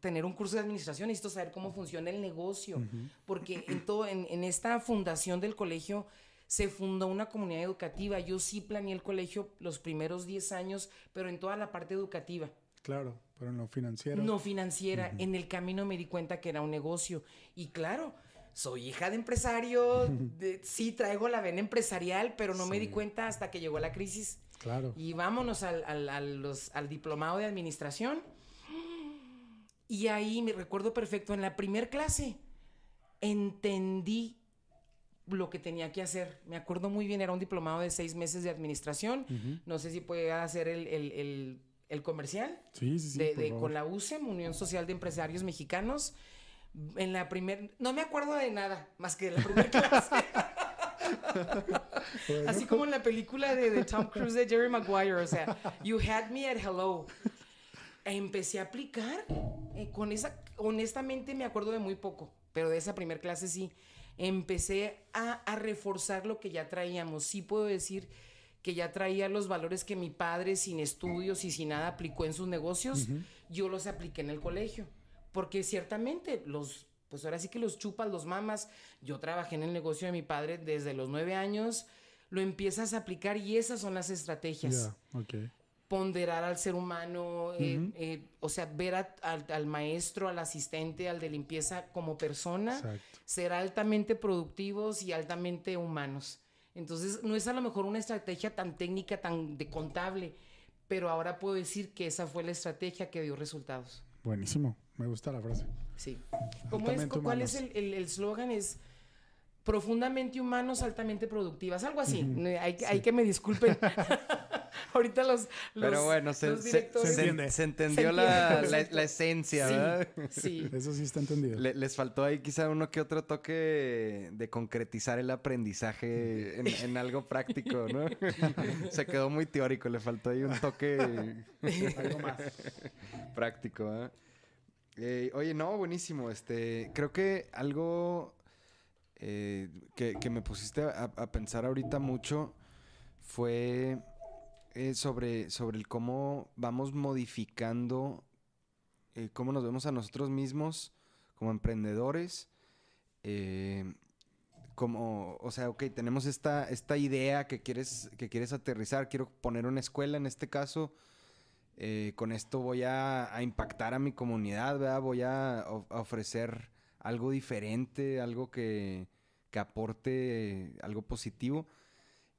tener un curso de administración, necesito saber cómo funciona el negocio, porque en, todo, en, en, esta fundación del colegio se fundó una comunidad educativa. Yo sí planeé el colegio los primeros 10 años, pero en toda la parte educativa. Claro, pero en lo financiero. No financiera. En el camino me di cuenta que era un negocio. Y claro, soy hija de empresario, sí traigo la vena empresarial, pero no me di cuenta hasta que llegó la crisis. Claro. Y vámonos al, al, al diplomado de administración y ahí me recuerdo perfecto, en la primer clase entendí lo que tenía que hacer. Me acuerdo muy bien, era un diplomado de seis meses de administración. No sé si puede hacer el, comercial. Sí, sí, sí. De, con la USEM, Unión Social de Empresarios Mexicanos. En la primera, no me acuerdo de nada más que de la primera clase. Así como en la película de, de Tom Cruise de Jerry Maguire, o sea, you had me at hello empecé a aplicar. Eh, con esa, honestamente me acuerdo de muy poco, pero de esa primer clase sí. Empecé a, reforzar lo que ya traíamos. Sí puedo decir que ya traía los valores que mi padre, sin estudios y sin nada, aplicó en sus negocios. Yo los apliqué en el colegio. Porque ciertamente los, pues ahora sí que los chupas, los mamas. Yo trabajé en el negocio de mi padre desde los nueve años. Lo empiezas a aplicar y esas son las estrategias ponderar al ser humano, eh, eh, o sea, ver al, maestro, al asistente, al de limpieza como persona, ser altamente productivos y altamente humanos. Entonces, no es a lo mejor una estrategia tan técnica, tan de contable, pero ahora puedo decir que esa fue la estrategia que dio resultados. Buenísimo, me gusta la frase. Sí. ¿Cuál es el eslogan? es profundamente humanos, altamente productivas, algo así. hay, hay, que me disculpen. Ahorita los, Pero bueno, se, entendió la, la, esencia, ¿verdad? Sí. Eso sí está entendido. les faltó ahí quizá uno que otro toque de concretizar el aprendizaje en, algo práctico, ¿no? se quedó muy teórico, le faltó ahí un toque algo más práctico, eh, oye, no, buenísimo. Este, creo que algo eh, que, me pusiste a, pensar ahorita mucho fue eh, sobre, sobre el cómo vamos modificando, eh, cómo nos vemos a nosotros mismos como emprendedores. como, o sea, ok, tenemos esta, esta idea que quieres, que quieres aterrizar, quiero poner una escuela en este caso. con esto voy a, impactar a mi comunidad, ¿verdad? Voy a ofrecer algo diferente, algo que, aporte algo positivo.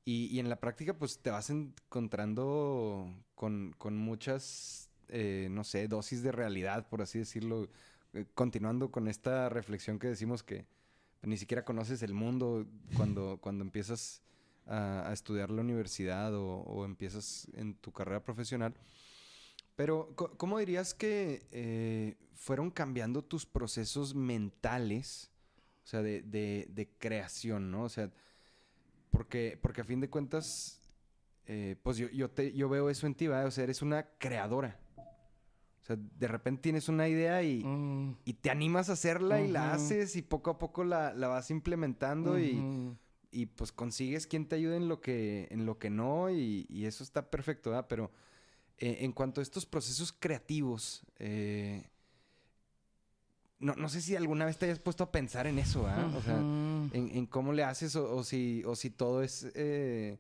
Y, en la práctica, pues te vas encontrando con, muchas, eh, no sé, dosis de realidad, por así decirlo. Eh, continuando con esta reflexión que decimos que ni siquiera conoces el mundo cuando, cuando empiezas a, estudiar la universidad o, empiezas en tu carrera profesional. Pero, ¿cómo dirías que eh, fueron cambiando tus procesos mentales, o sea, de, creación, ¿no? O sea, porque, porque a fin de cuentas, eh, pues yo, yo, te, yo veo eso en ti, ¿verdad? O sea, eres una creadora. O sea, de repente tienes una idea y, mm. y te animas a hacerla y la haces y poco a poco la, vas implementando y, y, pues consigues quien te ayude en lo que, en lo que no y, y eso está perfecto, ¿verdad? Pero eh, en cuanto a estos procesos creativos, eh, no, sé si alguna vez te hayas puesto a pensar en eso, ¿ah? O sea, en, cómo le haces o, si, o si todo es eh,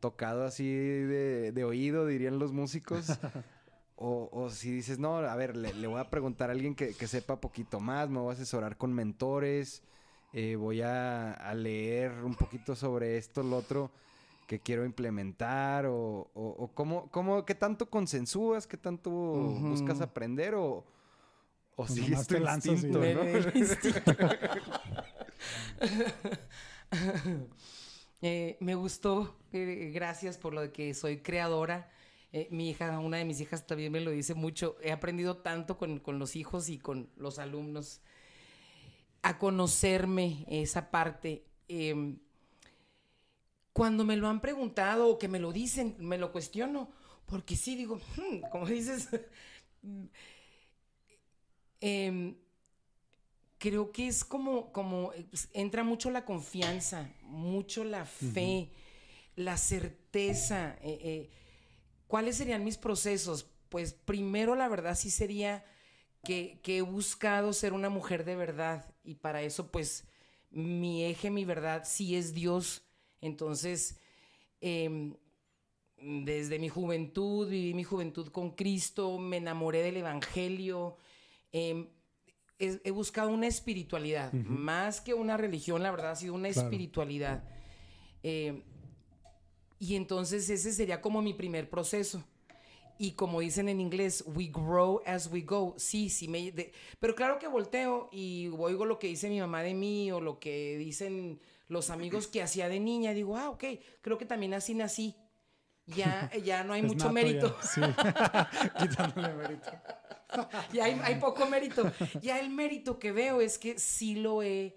tocado así de, oído, dirían los músicos. o, si dices, no, a ver, le, voy a preguntar a alguien que, sepa poquito más, me voy a asesorar con mentores, voy a, leer un poquito sobre esto, lo otro que quiero implementar o, o, cómo, cómo, qué tanto consensúas, qué tanto buscas aprender o, o si sigues tu instinto, eh, me gustó, eh, gracias por lo de que soy creadora. Eh, mi hija, una de mis hijas también me lo dice mucho. He aprendido tanto con, con los hijos y con los alumnos a conocerme esa parte. Em, cuando me lo han preguntado o que me lo dicen, me lo cuestiono, porque sí digo, hmm", como dices, Em, creo que es como, como entra mucho la confianza, mucho la fe, la certeza. eh, eh, ¿Cuáles serían mis procesos? Pues primero la verdad sí sería que, que he buscado ser una mujer de verdad y para eso pues mi eje, mi verdad sí es Dios. Entonces, em, desde mi juventud, viví mi juventud con Cristo, me enamoré del Evangelio, em, he, he buscado una espiritualidad, más que una religión, la verdad ha sido una Claro. espiritualidad. Em, y entonces ese sería como mi primer proceso. Y como dicen en inglés, we grow as we go. Sí, sí, me, de- pero claro que volteo y oigo lo que dice mi mamá de mí o lo que dicen los amigos que hacía de niña. Digo, ah, ok, creo que también así nací. Ya, ya no hay Es mucho nato mérito. ya, Sí. Quitándole mérito. ya hay, hay poco mérito. Ya el mérito que veo es que sí lo he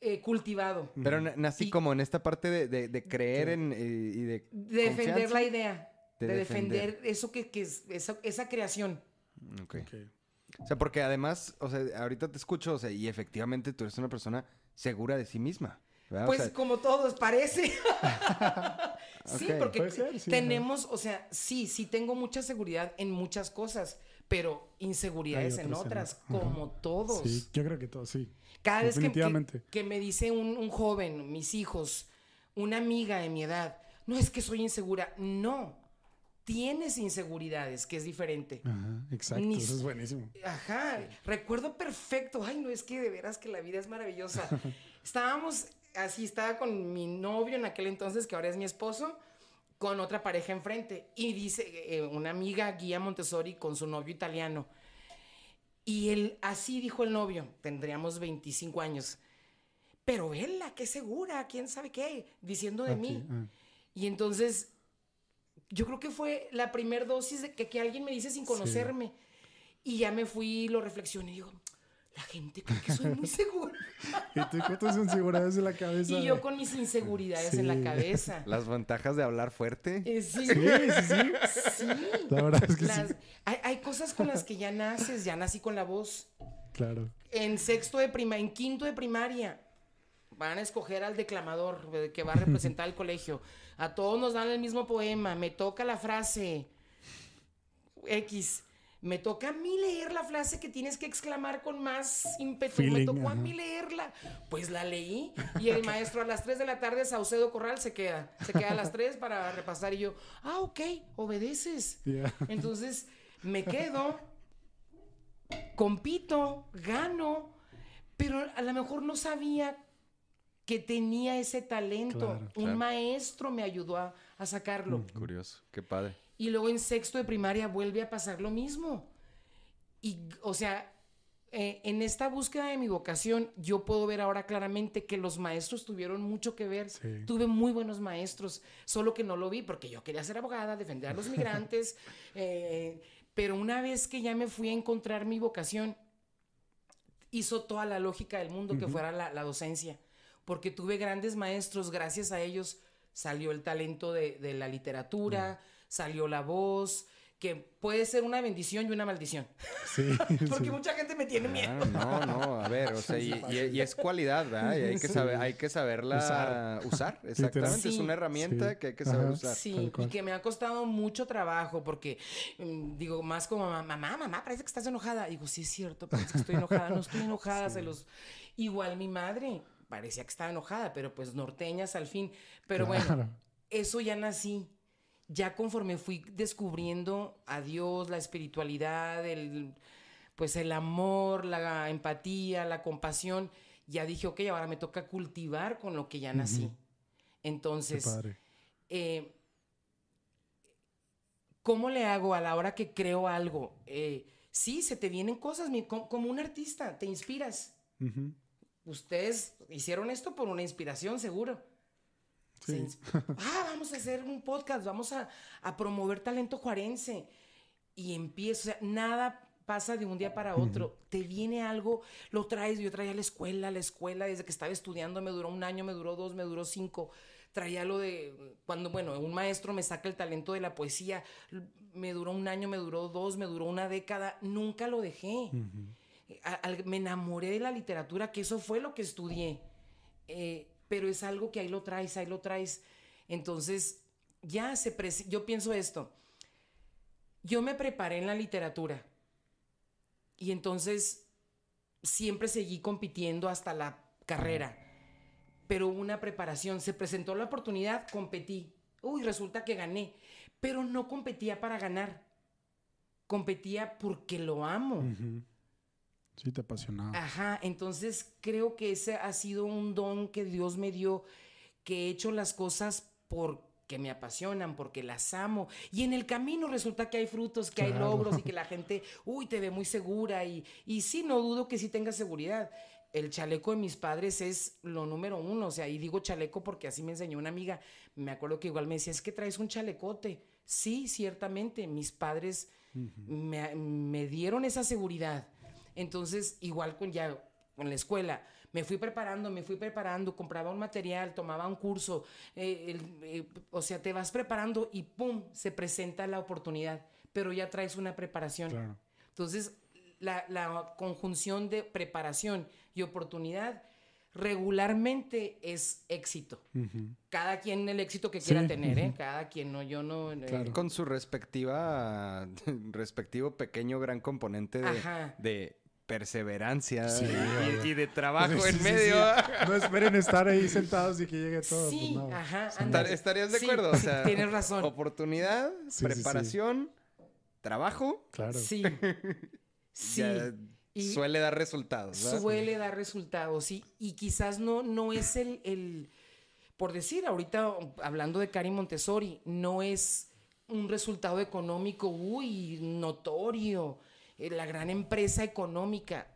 eh, cultivado. Pero na- nací Y- como en esta parte de, de- de creer en, eh, y de... De defender confianza. la idea. De De, defender. defender, eso que, que es esa, esa creación. Ok. Ok. O sea, porque además, o sea, ahorita te escucho, o sea, y efectivamente tú eres una persona segura de sí misma. ¿verdad? O Pues sea, como todos, parece. sí, porque Puede ser, sí, tenemos, o sea, sí, sí tengo mucha seguridad en muchas cosas, pero inseguridades en otras. Ajá. como todos. Sí, yo creo que todo, sí. Cada vez que, que me dice un, un joven, mis hijos, una amiga de mi edad, no es que soy insegura, no, tienes inseguridades, que es diferente. Ajá, exacto. Ni Eso es buenísimo. Ajá, recuerdo perfecto. Ay, no, es que de veras que la vida es maravillosa. Estábamos, así estaba con mi novio en aquel entonces, que ahora es mi esposo, con otra pareja enfrente. Y dice, eh, una amiga, Guía Montessori, con su novio italiano. Y él, así dijo el novio, tendríamos 25 años. Pero él, qué segura, quién sabe qué, diciendo de Ok, mí. ah. Y entonces, yo creo que fue la primer dosis de que, que alguien me dice sin conocerme. Y ya me fui lo reflexioné y digo, la gente cree que soy muy segura. Y tú con tus inseguridades en la cabeza. y yo con mis inseguridades en la Sí. cabeza. Las ventajas de hablar fuerte. Eh, sí, Sí, sí, sí. sí. La verdad es que Las- sí. hay, hay cosas con las que ya naces, ya nací con la voz. Claro. En sexto de prima, en quinto de primaria, van a escoger al declamador eh, que va a representar el colegio. A todos nos dan el mismo poema. Me toca la frase X. Me toca a mí leer la frase que tienes que exclamar con más ímpetu. me tocó a mí leerla. Pues la leí y el maestro a las 3 de la tarde, Saucedo Corral, se queda. Se queda a las 3 para repasar y yo, ah, ok, obedeces. Entonces me quedo, compito, gano, pero a lo mejor no sabía que tenía ese talento. Claro, Un claro. maestro me ayudó a, a sacarlo. Curioso, qué padre. Y luego en sexto de primaria vuelve a pasar lo mismo. Y, o sea, eh, en esta búsqueda de mi vocación, yo puedo ver ahora claramente que los maestros tuvieron mucho que ver. Sí. Tuve muy buenos maestros, solo que no lo vi porque yo quería ser abogada, defender a los migrantes. eh, pero una vez que ya me fui a encontrar mi vocación, hizo toda la lógica del mundo que fuera la, la docencia. Porque tuve grandes maestros, gracias a ellos salió el talento de, de la literatura, salió la voz, que puede ser una bendición y una maldición. Sí. Porque sí. mucha gente me tiene miedo. No, no, a ver, o sea, y, y- y es cualidad, ¿verdad? Y hay que, Sí. saber, hay que saberla usar, exactamente. Es Sí. una herramienta Sí. que hay que saber Ajá. usar. Sí, y que me ha costado mucho trabajo porque mm, digo más como mamá, mamá, mamá, parece que estás enojada. Digo, sí es cierto, parece que estoy enojada, no estoy enojada, se los igual mi madre parecía que estaba enojada, pero pues norteñas al fin. Pero bueno, eso ya nací. Ya conforme fui descubriendo a Dios, la espiritualidad, el pues el amor, la empatía, la compasión, ya dije, ok, ahora me toca cultivar con lo que ya nací. Entonces, eh, ¿cómo le hago a la hora que creo algo? Eh, sí, se te vienen cosas, mi- como, un artista, te inspiras. Ujú. Ustedes hicieron esto por una inspiración, seguro. Se Sí. ah, vamos a hacer un podcast, vamos a, a promover talento juarense. Y empiezo, o sea, nada pasa de un día para otro. Te viene algo, lo traes, yo traía a la escuela, a la escuela, desde que estaba estudiando, me duró un año, me duró dos, me duró cinco. traía lo de cuando, bueno, un maestro me saca el talento de la poesía, me duró un año, me duró dos, me duró una década, nunca lo dejé. Me enamoré de la literatura, que eso fue lo que estudié. Eh, pero es algo que ahí lo traes, ahí lo traes. Entonces, ya se... Yo pienso esto. Yo me preparé en la literatura y entonces siempre seguí compitiendo hasta la carrera, pero una preparación. Se presentó la oportunidad, competí. Uy, resulta que gané, pero no competía para ganar. Competía porque lo amo. Sí, te apasionaba. Ajá, entonces creo que ese ha sido un don que Dios me dio, que he hecho las cosas porque me apasionan, porque las amo. Y en el camino resulta que hay frutos, que hay logros y que la gente, uy, te ve muy segura. Y, y sí, no dudo que sí tenga seguridad. El chaleco de mis padres es lo número uno, o sea, y digo chaleco porque así me enseñó una amiga. Me acuerdo que igual me decía, es que traes un chalecote. Sí, ciertamente, mis padres me, me dieron esa seguridad entonces, igual con ya con la escuela, me fui preparando, me fui preparando, compraba un material, tomaba un curso, eh, eh, o sea, te vas preparando y ¡pum! se presenta la oportunidad, pero ya traes una preparación. Entonces, la, conjunción de preparación y oportunidad regularmente es éxito. Cada quien el éxito que quiera tener, ¿eh? Cada quien, no, yo no... Eh, con su respectiva, respectivo pequeño gran componente de perseverancia y, de trabajo en medio. No esperen estar ahí sentados y que llegue todo. Pues sí, ajá. ¿Estarías de acuerdo? o sea, tienes razón. Oportunidad, preparación, trabajo. Claro. Sí. sí. suele dar resultados. Suele dar resultados, sí. Y quizás no, no es el, el, por decir, ahorita hablando de Cari Montessori, no es un resultado económico, uy, notorio eh, la gran empresa económica,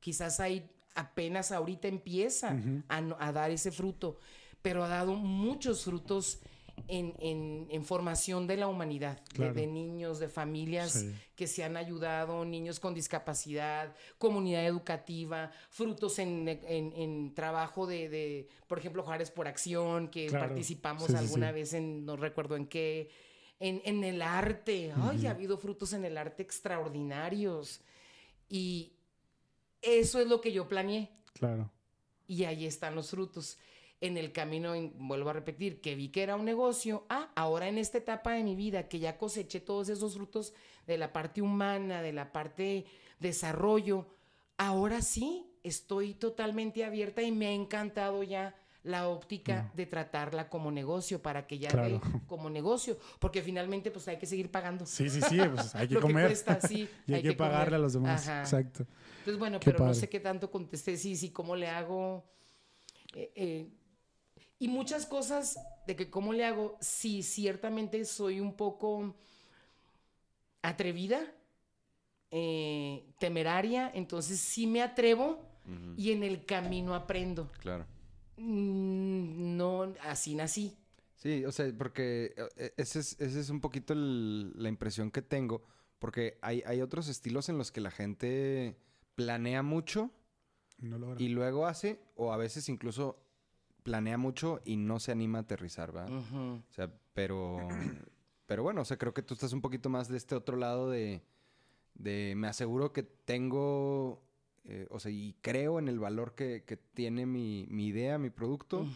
quizás ahí apenas ahorita empieza a, dar ese fruto, pero ha dado muchos frutos en, formación de la humanidad, de, niños, de familias que se han ayudado, niños con discapacidad, comunidad educativa, frutos en, trabajo de, por ejemplo, Juárez por Acción, que participamos alguna vez en, no recuerdo en qué, en, el arte. Ay, ha habido frutos en el arte extraordinarios. Y eso es lo que yo planeé. Claro. Y ahí están los frutos. En el camino, vuelvo a repetir, que vi que era un negocio. Ah, ahora en esta etapa de mi vida, que ya coseché todos esos frutos de la parte humana, de la parte desarrollo, ahora sí estoy totalmente abierta y me ha encantado ya la óptica de tratarla como negocio para que ya ve como negocio, porque finalmente pues hay que seguir pagando. Sí, sí, sí, pues hay que comer. y hay, que, pagarle a los demás. Exacto. Entonces, bueno, pero no sé qué tanto contesté, sí, sí, cómo le hago. Eh, eh, y muchas cosas de que cómo le hago, sí, ciertamente soy un poco atrevida, eh, temeraria, entonces sí me atrevo y en el camino aprendo. Claro. Mm, no, así nací. Sí, o sea, porque eh, ese es, ese es un poquito la impresión que tengo, porque hay, hay, otros estilos en los que la gente planea mucho y luego hace, o a veces incluso planea mucho y no se anima a aterrizar, ¿verdad? O sea, pero, pero bueno, o sea, creo que tú estás un poquito más de este otro lado de, de me aseguro que tengo eh, o sea, y creo en el valor que, tiene mi, idea, mi producto,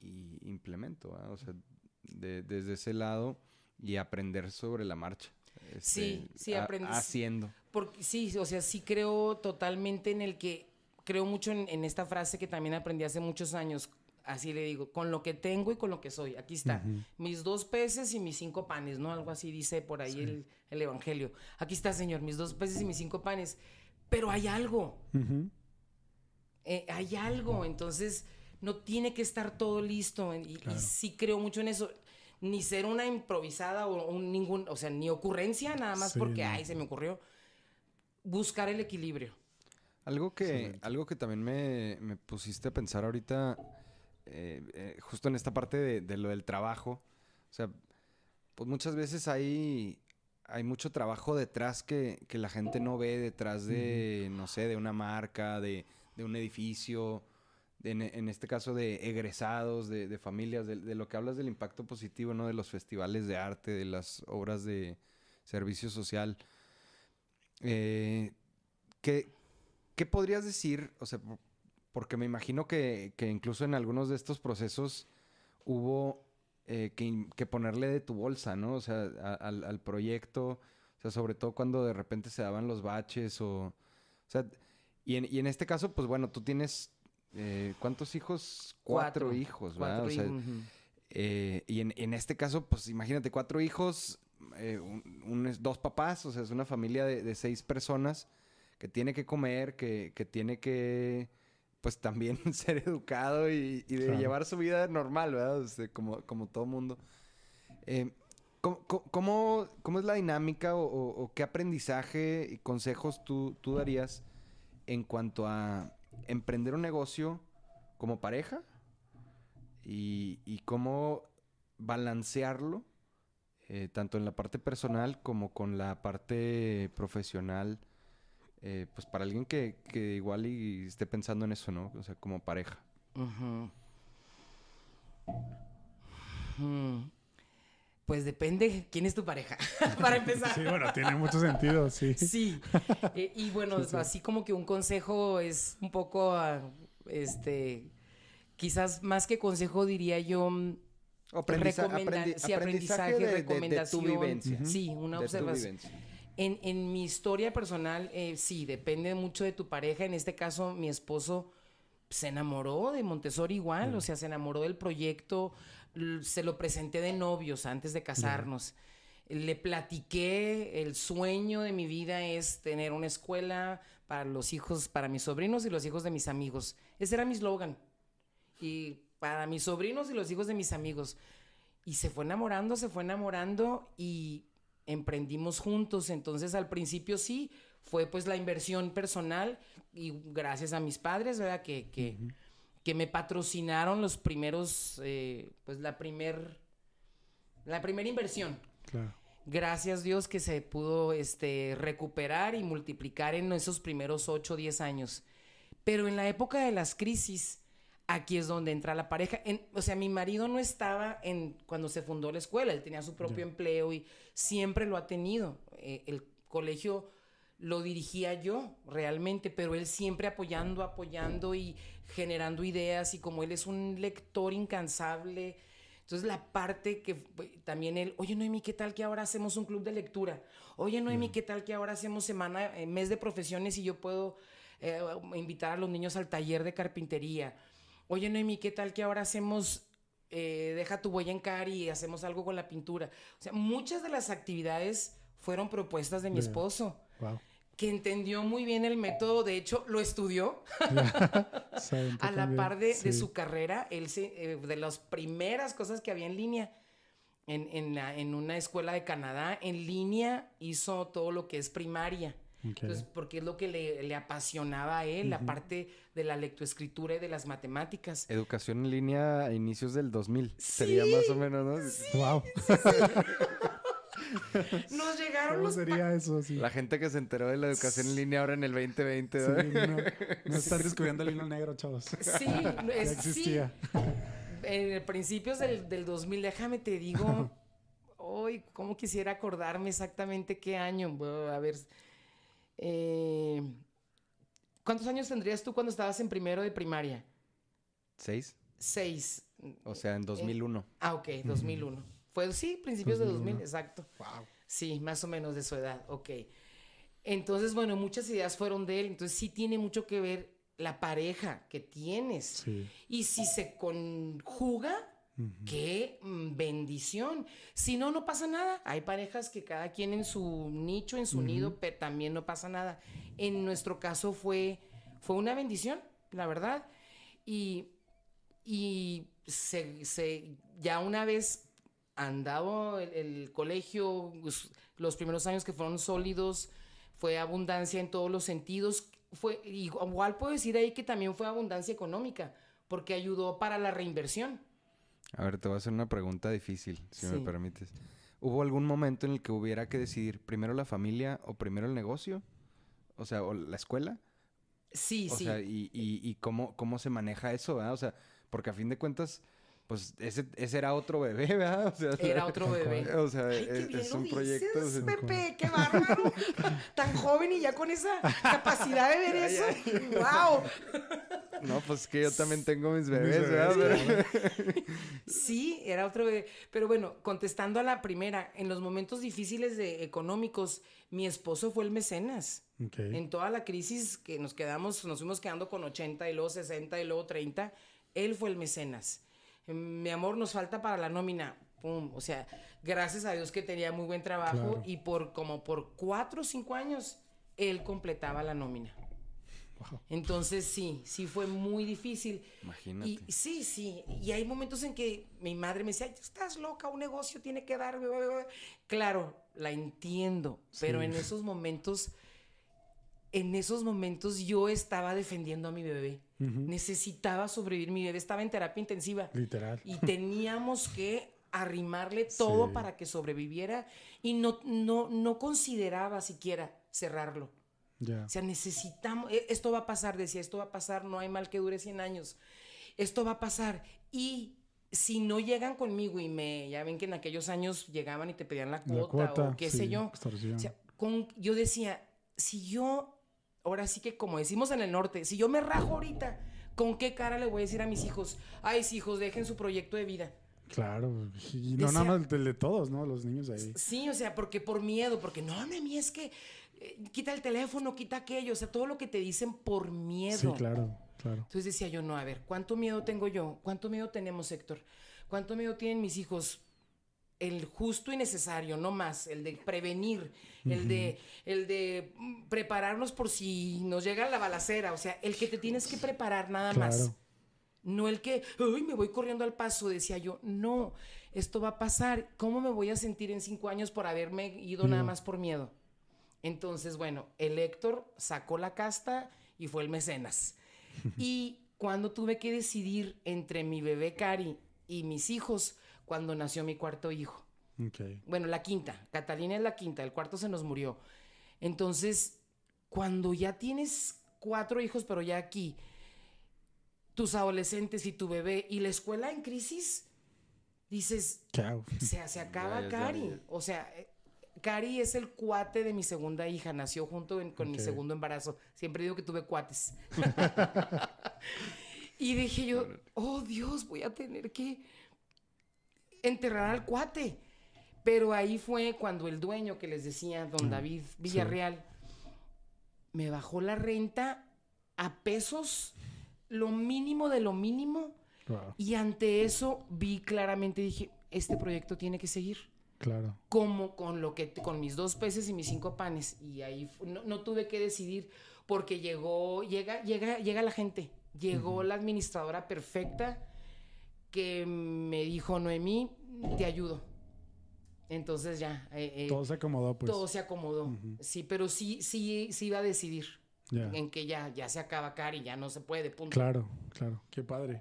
y implemento, o sea, desde ese lado y aprender sobre la marcha. sí, este, sí, aprendes. Haciendo. Porque, sí, o sea, sí creo totalmente en el que, creo mucho en, esta frase que también aprendí hace muchos años, así le digo, con lo que tengo y con lo que soy. Aquí está, mis dos peces y mis cinco panes, ¿no? Algo así dice por ahí el, el, Evangelio. Aquí está, Señor, mis dos peces y mis cinco panes pero hay algo. Eh, hay algo, entonces no tiene que estar todo listo. Y, sí creo mucho en eso. Ni ser una improvisada o un, ningún, o sea, ni ocurrencia, nada más porque, ay, se me ocurrió. Buscar el equilibrio. Algo que, algo que también me, pusiste a pensar ahorita, eh, eh, justo en esta parte de, de, lo del trabajo. O sea, pues muchas veces hay, hay mucho trabajo detrás que, la gente no ve detrás de, no sé, de una marca, de, un edificio, en, en este caso de egresados, de, de familias, de, de lo que hablas del impacto positivo, ¿no? De los festivales de arte, de las obras de servicio social. Eh, ¿qué, qué podrías decir? O sea, por- porque me imagino que, que incluso en algunos de estos procesos hubo eh, que, ponerle de tu bolsa, ¿no? O sea, a- al, al proyecto, o sea, sobre todo cuando de repente se daban los baches o... O sea, y en, y en este caso, pues bueno, tú tienes... eh, ¿Cuántos hijos? Cuatro, Cuatro. hijos, ¿verdad? Cuatro O sea, hijos, ujú. eh, y en, en este caso, pues imagínate, cuatro hijos, un- un- dos papás, o sea, es una familia de, de seis personas que tiene que comer, que, que tiene que, pues también ser educado y, y de Claro. llevar su vida normal, ¿verdad? O sea, como, como todo mundo. Eh, ¿cómo, cómo- cómo- cómo es la dinámica o, o- o qué aprendizaje y consejos tú, tú darías en cuanto a emprender un negocio como pareja? y, y cómo balancearlo, eh, tanto en la parte personal como con la parte profesional, eh, pues para alguien que, que igual y esté pensando en eso, ¿no? O sea, como pareja. Mm. Pues depende quién es tu pareja, para empezar. Sí, bueno, tiene mucho sentido, sí. Sí. Eh, y bueno, Sí, sí. así como que un consejo es un poco, ah, este, quizás más que consejo diría yo, mm, Aprendiza- aprendi- sí, aprendizaje, de- de- de, tu recomendación. vivencia. Sí, una de tu observación. En, en mi historia personal, eh, sí, depende mucho de tu pareja. En este caso, mi esposo se enamoró de Montessori igual, o sea, se enamoró del proyecto, se lo presenté de novios antes de casarnos. Le platiqué, el sueño de mi vida es tener una escuela para los hijos, para mis sobrinos y los hijos de mis amigos. Ese era mi slogan. Y para mis sobrinos y los hijos de mis amigos. Y se fue enamorando, se fue enamorando y emprendimos juntos. Entonces al principio sí, fue pues la inversión personal y gracias a mis padres, ¿verdad? Que, que, que me patrocinaron los primeros, eh, pues la primer, la primera inversión. Claro. Gracias Dios que se pudo este, recuperar y multiplicar en esos primeros 8 o 10 años. Pero en la época de las crisis, aquí es donde entra la pareja. En- o sea, mi marido no estaba en cuando se fundó la escuela, él tenía su propio empleo y siempre lo ha tenido. Eh, el colegio lo dirigía yo realmente, pero él siempre apoyando, apoyando y generando ideas y como él es un lector incansable, entonces la parte que también él, oye Noemi, ¿qué tal que ahora hacemos un club de lectura? Oye Noemi, ¿qué tal que ahora hacemos semana, eh, mes de profesiones y yo puedo eh, invitar a los niños al taller de carpintería? Oye Noemi, ¿qué tal que ahora hacemos, eh, deja tu huella en Cari y hacemos algo con la pintura? O sea, muchas de las actividades fueron propuestas de mi esposo, Wow. que entendió muy bien el método, de hecho lo estudió a la par de, su carrera, él se, eh, de las primeras cosas que había en línea, en, en, la- en una escuela de Canadá, en línea hizo todo lo que es primaria. Ok. Entonces, porque es lo que le, le apasionaba a él, la parte de la lectoescritura y de las matemáticas. Educación en línea a inicios del 2000. Sería más o menos, ¿no? Wow. Nos llegaron ¿Cómo los... sería eso? Sí. La gente que se enteró de la educación en línea ahora en el 2020. Sí, ¿verdad? no, no están descubriendo el hilo negro, chavos. Sí, es, sí. existía. En principios del, del 2000, déjame te digo, hoy, ¿cómo quisiera acordarme exactamente qué año? Bueno, A ver, eh, ¿cuántos años tendrías tú cuando estabas en primero de primaria? ¿Seis? Seis. O sea, en 2001. Ah, ok, 2001. Fue, sí, principios de 2000, 2001. exacto. Wow. Sí, más o menos de su edad, ok. Entonces, bueno, muchas ideas fueron de él, entonces sí tiene mucho que ver la pareja que tienes. Sí. Y si se conjuga, qué mm, bendición. Si no, no pasa nada. Hay parejas que cada quien en su nicho, en su nido, pero también no pasa nada. En nuestro caso fue, fue una bendición, la verdad. Y, y se, se- ya una vez andado el, el colegio, los primeros años que fueron sólidos, fue abundancia en todos los sentidos. Fue, igual puedo decir ahí que también fue abundancia económica, porque ayudó para la reinversión. A ver, te voy a hacer una pregunta difícil, si me Sí. permites. ¿Hubo algún momento en el que hubiera que decidir primero la familia o primero el negocio? O sea, o la escuela. Sí, O sí. sea, y, y, y cómo, cómo se maneja eso, ¿verdad? O sea, porque a fin de cuentas, pues ese, ese era otro bebé, ¿verdad? O sea, Era otro bebé. O sea, Ay, qué es, es un proyecto. dices, Pepe, qué bárbaro. Tan joven y ya con esa capacidad de ver eso. ¡Wow! No, pues es que yo también tengo mis bebés, bebés, ¿verdad? Pero- Sí, era otro bebé. Pero bueno, contestando a la primera, en los momentos difíciles de económicos, mi esposo fue el mecenas. Ok. En toda la crisis que nos quedamos, nos fuimos quedando con 80 y luego 60 y luego 30, él fue el mecenas. Mi amor, nos falta para la nómina. Pum. O sea, gracias a Dios que tenía muy buen trabajo Claro. y por como por cuatro o cinco años, él completaba la nómina. Wow. Entonces sí, sí fue muy difícil. Imagínate. Y sí, sí. Y hay momentos en que mi madre me decía, "Ay, estás loca, un negocio tiene que dar. Claro, la entiendo, pero en esos momentos, en esos momentos yo estaba defendiendo a mi bebé. Necesitaba sobrevivir. Mi bebé estaba en terapia intensiva Literal. y teníamos que arrimarle todo Sí. para que sobreviviera y no, no, no consideraba siquiera cerrarlo. Ya. O sea, necesitamos, e- esto va a pasar, decía, esto va a pasar, no hay mal que dure 100 años. Esto va a pasar. Y si no llegan conmigo y me, ya ven que en aquellos años llegaban y te pedían la La cuota, o qué sé yo. extorsión. O sea, con- yo decía, si yo, ahora sí que como decimos en el norte, si yo me rajo ahorita, ¿con qué cara le voy a decir a mis hijos? Ay, hijos, dejen su proyecto de vida. Claro. Y no Decía- nada más el de todos, ¿no? Los niños ahí. Sí, o sea, porque por miedo, porque no, mí es que eh, quita el teléfono, quita aquello, o sea, todo lo que te dicen por miedo. Sí, claro, claro. Entonces decía yo, no, a ver, ¿cuánto miedo tengo yo? ¿Cuánto miedo tenemos, Héctor? ¿Cuánto miedo tienen mis hijos? El justo y necesario, no más, el de prevenir, el de, el de mm, prepararnos por si nos llega la balacera, o sea, el que te tienes que preparar nada más. No el que, ay, me voy corriendo al paso, decía yo, no, esto va a pasar, ¿cómo me voy a sentir en cinco años por haberme ido nada más por miedo? Entonces, bueno, el Héctor sacó la casta y fue el mecenas. y cuando tuve que decidir entre mi bebé Cari y mis hijos, cuando nació mi cuarto hijo. Bueno, la quinta. Catalina es la quinta, el cuarto se nos murió. Entonces, cuando ya tienes cuatro hijos, pero ya aquí, tus adolescentes y tu bebé y la escuela en crisis, dices, ¿Qué hago? se, se acaba Ya, ya, Cari. ya. O sea, eh, Cari es el cuate de mi segunda hija, nació junto en- con mi segundo embarazo. Siempre digo que tuve cuates. y dije yo, oh Dios, voy a tener que enterrar al cuate. Pero ahí fue cuando el dueño que les decía, don Ah, David Villarreal, me bajó la renta a pesos, lo mínimo de lo mínimo. Wow, Y ante eso vi claramente, dije, este proyecto tiene que seguir. Claro. Como con lo que con mis dos peces y mis cinco panes. Y ahí no, no tuve que decidir porque llegó, llega, llega, llega la gente. Llegó la administradora perfecta que me dijo, Noemí, te ayudo. Entonces ya, eh, eh, Todo se acomodó, pues. todo se acomodó. Ujú. Sí, pero sí, sí, sí iba a decidir Ya. en que ya, ya se acaba Cari, ya no se puede, punto. Claro, claro. Qué padre.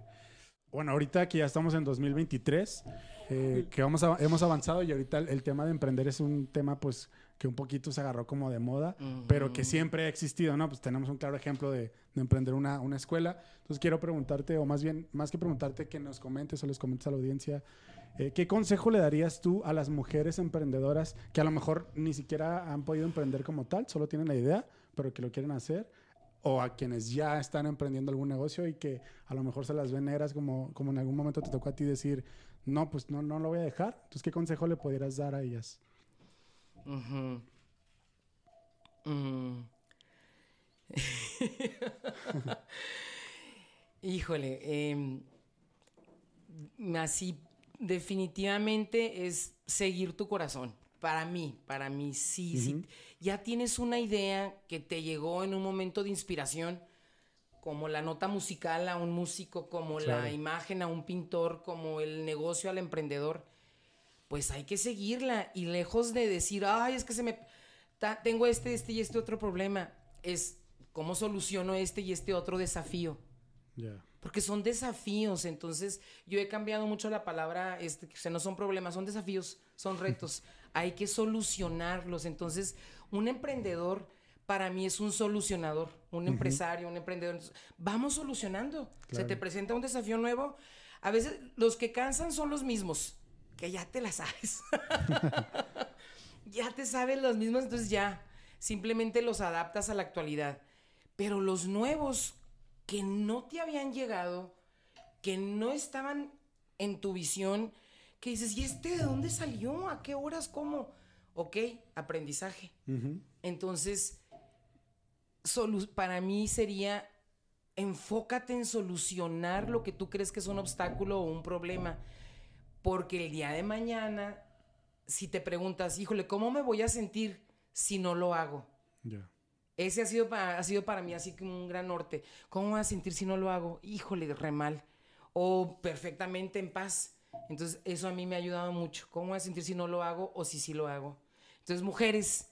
Bueno, ahorita que ya estamos en 2023, eh, que vamos a- hemos avanzado y ahorita el, el tema de emprender es un tema pues que un poquito se agarró como de moda, pero que siempre ha existido, ¿no? Pues tenemos un claro ejemplo de, de emprender una, una escuela. Entonces quiero preguntarte, o más bien, más que preguntarte, que nos comentes o les comentes a la audiencia, eh, ¿qué consejo le darías tú a las mujeres emprendedoras que a lo mejor ni siquiera han podido emprender como tal, solo tienen la idea, pero que lo quieren hacer? o a quienes ya están emprendiendo algún negocio y que a lo mejor se las ven negras como, como en algún momento te tocó a ti decir, no, pues no, no lo voy a dejar. Entonces, ¿qué consejo le pudieras dar a ellas? Mm. Híjole, em, así definitivamente es seguir tu corazón. Para mí, para mí sí, sí. Ya tienes una idea que te llegó en un momento de inspiración, como la nota musical a un músico, como Claro. la imagen a un pintor, como el negocio al emprendedor pues hay que seguirla y lejos de decir, ay, es que se me tengo este, este y este otro problema, es cómo soluciono este y este otro desafío. Porque son desafíos, entonces yo he cambiado mucho la palabra, este, o sea, no son problemas, son desafíos, son retos. Hay que solucionarlos. Entonces, un emprendedor, para mí es un solucionador, un empresario, un emprendedor. Entonces, vamos solucionando. Se te Claro. presenta un desafío nuevo. A veces los que cansan son los mismos, que ya te la sabes. ya te sabes los mismos, entonces ya simplemente los adaptas a la actualidad. Pero los nuevos que no te habían llegado, que no estaban en tu visión, que dices, ¿y este de dónde salió? ¿A qué horas? ¿Cómo? Ok, aprendizaje. Ujú. Entonces, solu- para mí sería enfócate en solucionar lo que tú crees que es un obstáculo o un problema. Porque el día de mañana, si te preguntas, híjole, ¿cómo me voy a sentir si no lo hago? Ese ha sido, para, ha sido para mí así como un gran norte. ¿Cómo me voy a sentir si no lo hago? Híjole, re mal. O perfectamente en paz. Entonces, eso a mí me ha ayudado mucho. ¿Cómo me voy a sentir si no lo hago o si sí lo hago? Entonces, mujeres,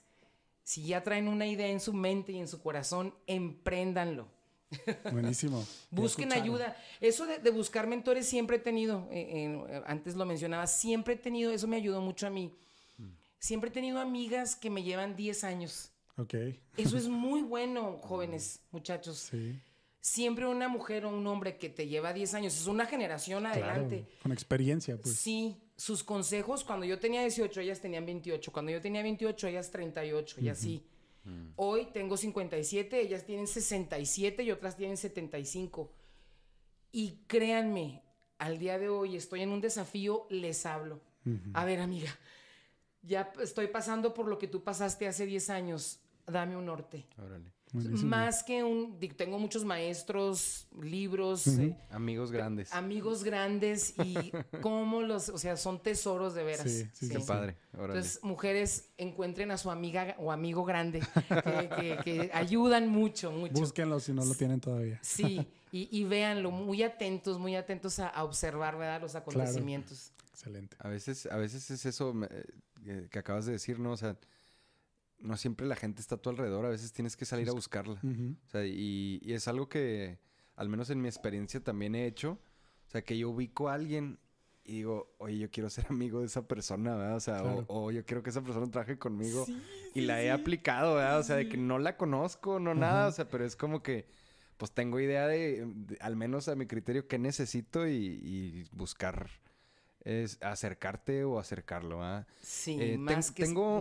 si ya traen una idea en su mente y en su corazón, empréndanlo. Buenísimo. Busquen ayuda. Eso de, de buscar mentores siempre he tenido, eh, eh, antes lo mencionaba, siempre he tenido, eso me ayudó mucho a mí. Siempre he tenido amigas que me llevan 10 años. Ok. Eso es muy bueno, jóvenes, muchachos. Sí. Siempre una mujer o un hombre que te lleva 10 años, es una generación adelante. Claro. Con experiencia, pues. Sí, sus consejos, cuando yo tenía 18, ellas tenían 28. Cuando yo tenía 28, ellas 38, y así. Hoy tengo 57, ellas tienen 67 y otras tienen 75. Y créanme, al día de hoy estoy en un desafío, les hablo. A ver, amiga, ya estoy pasando por lo que tú pasaste hace 10 años. Dame un norte. Órale. Buenísimo. Más que un... Tengo muchos maestros, libros, eh, Amigos grandes. amigos grandes y cómo los... O sea, son tesoros de veras. Sí, sí, Qué padre. Órale. Entonces, mujeres, encuentren a su amiga o amigo grande que, que- que ayudan mucho, mucho. Búsquenlo si no lo tienen todavía. Sí, y, y véanlo, muy atentos, muy atentos a, a observar, ¿verdad? Los acontecimientos. Excelente. A veces, a veces es eso eh, que acabas de decir, ¿no? O sea, no siempre la gente está a tu alrededor, a veces tienes que salir a buscarla. Ujú. O sea, y, y es algo que, al menos en mi experiencia, también he hecho. O sea, que yo ubico a alguien y digo, oye, yo quiero ser amigo de esa persona, ¿verdad? O sea, o- Claro. o, yo quiero que esa persona trabaje conmigo. y la he aplicado, ¿verdad? O sea, de que no la conozco, no nada. O sea, pero es como que, pues tengo idea de, de- al menos a mi criterio, qué necesito y, y buscar es acercarte o acercarlo, ¿verdad? Sí, Eh, ten- más que... tengo-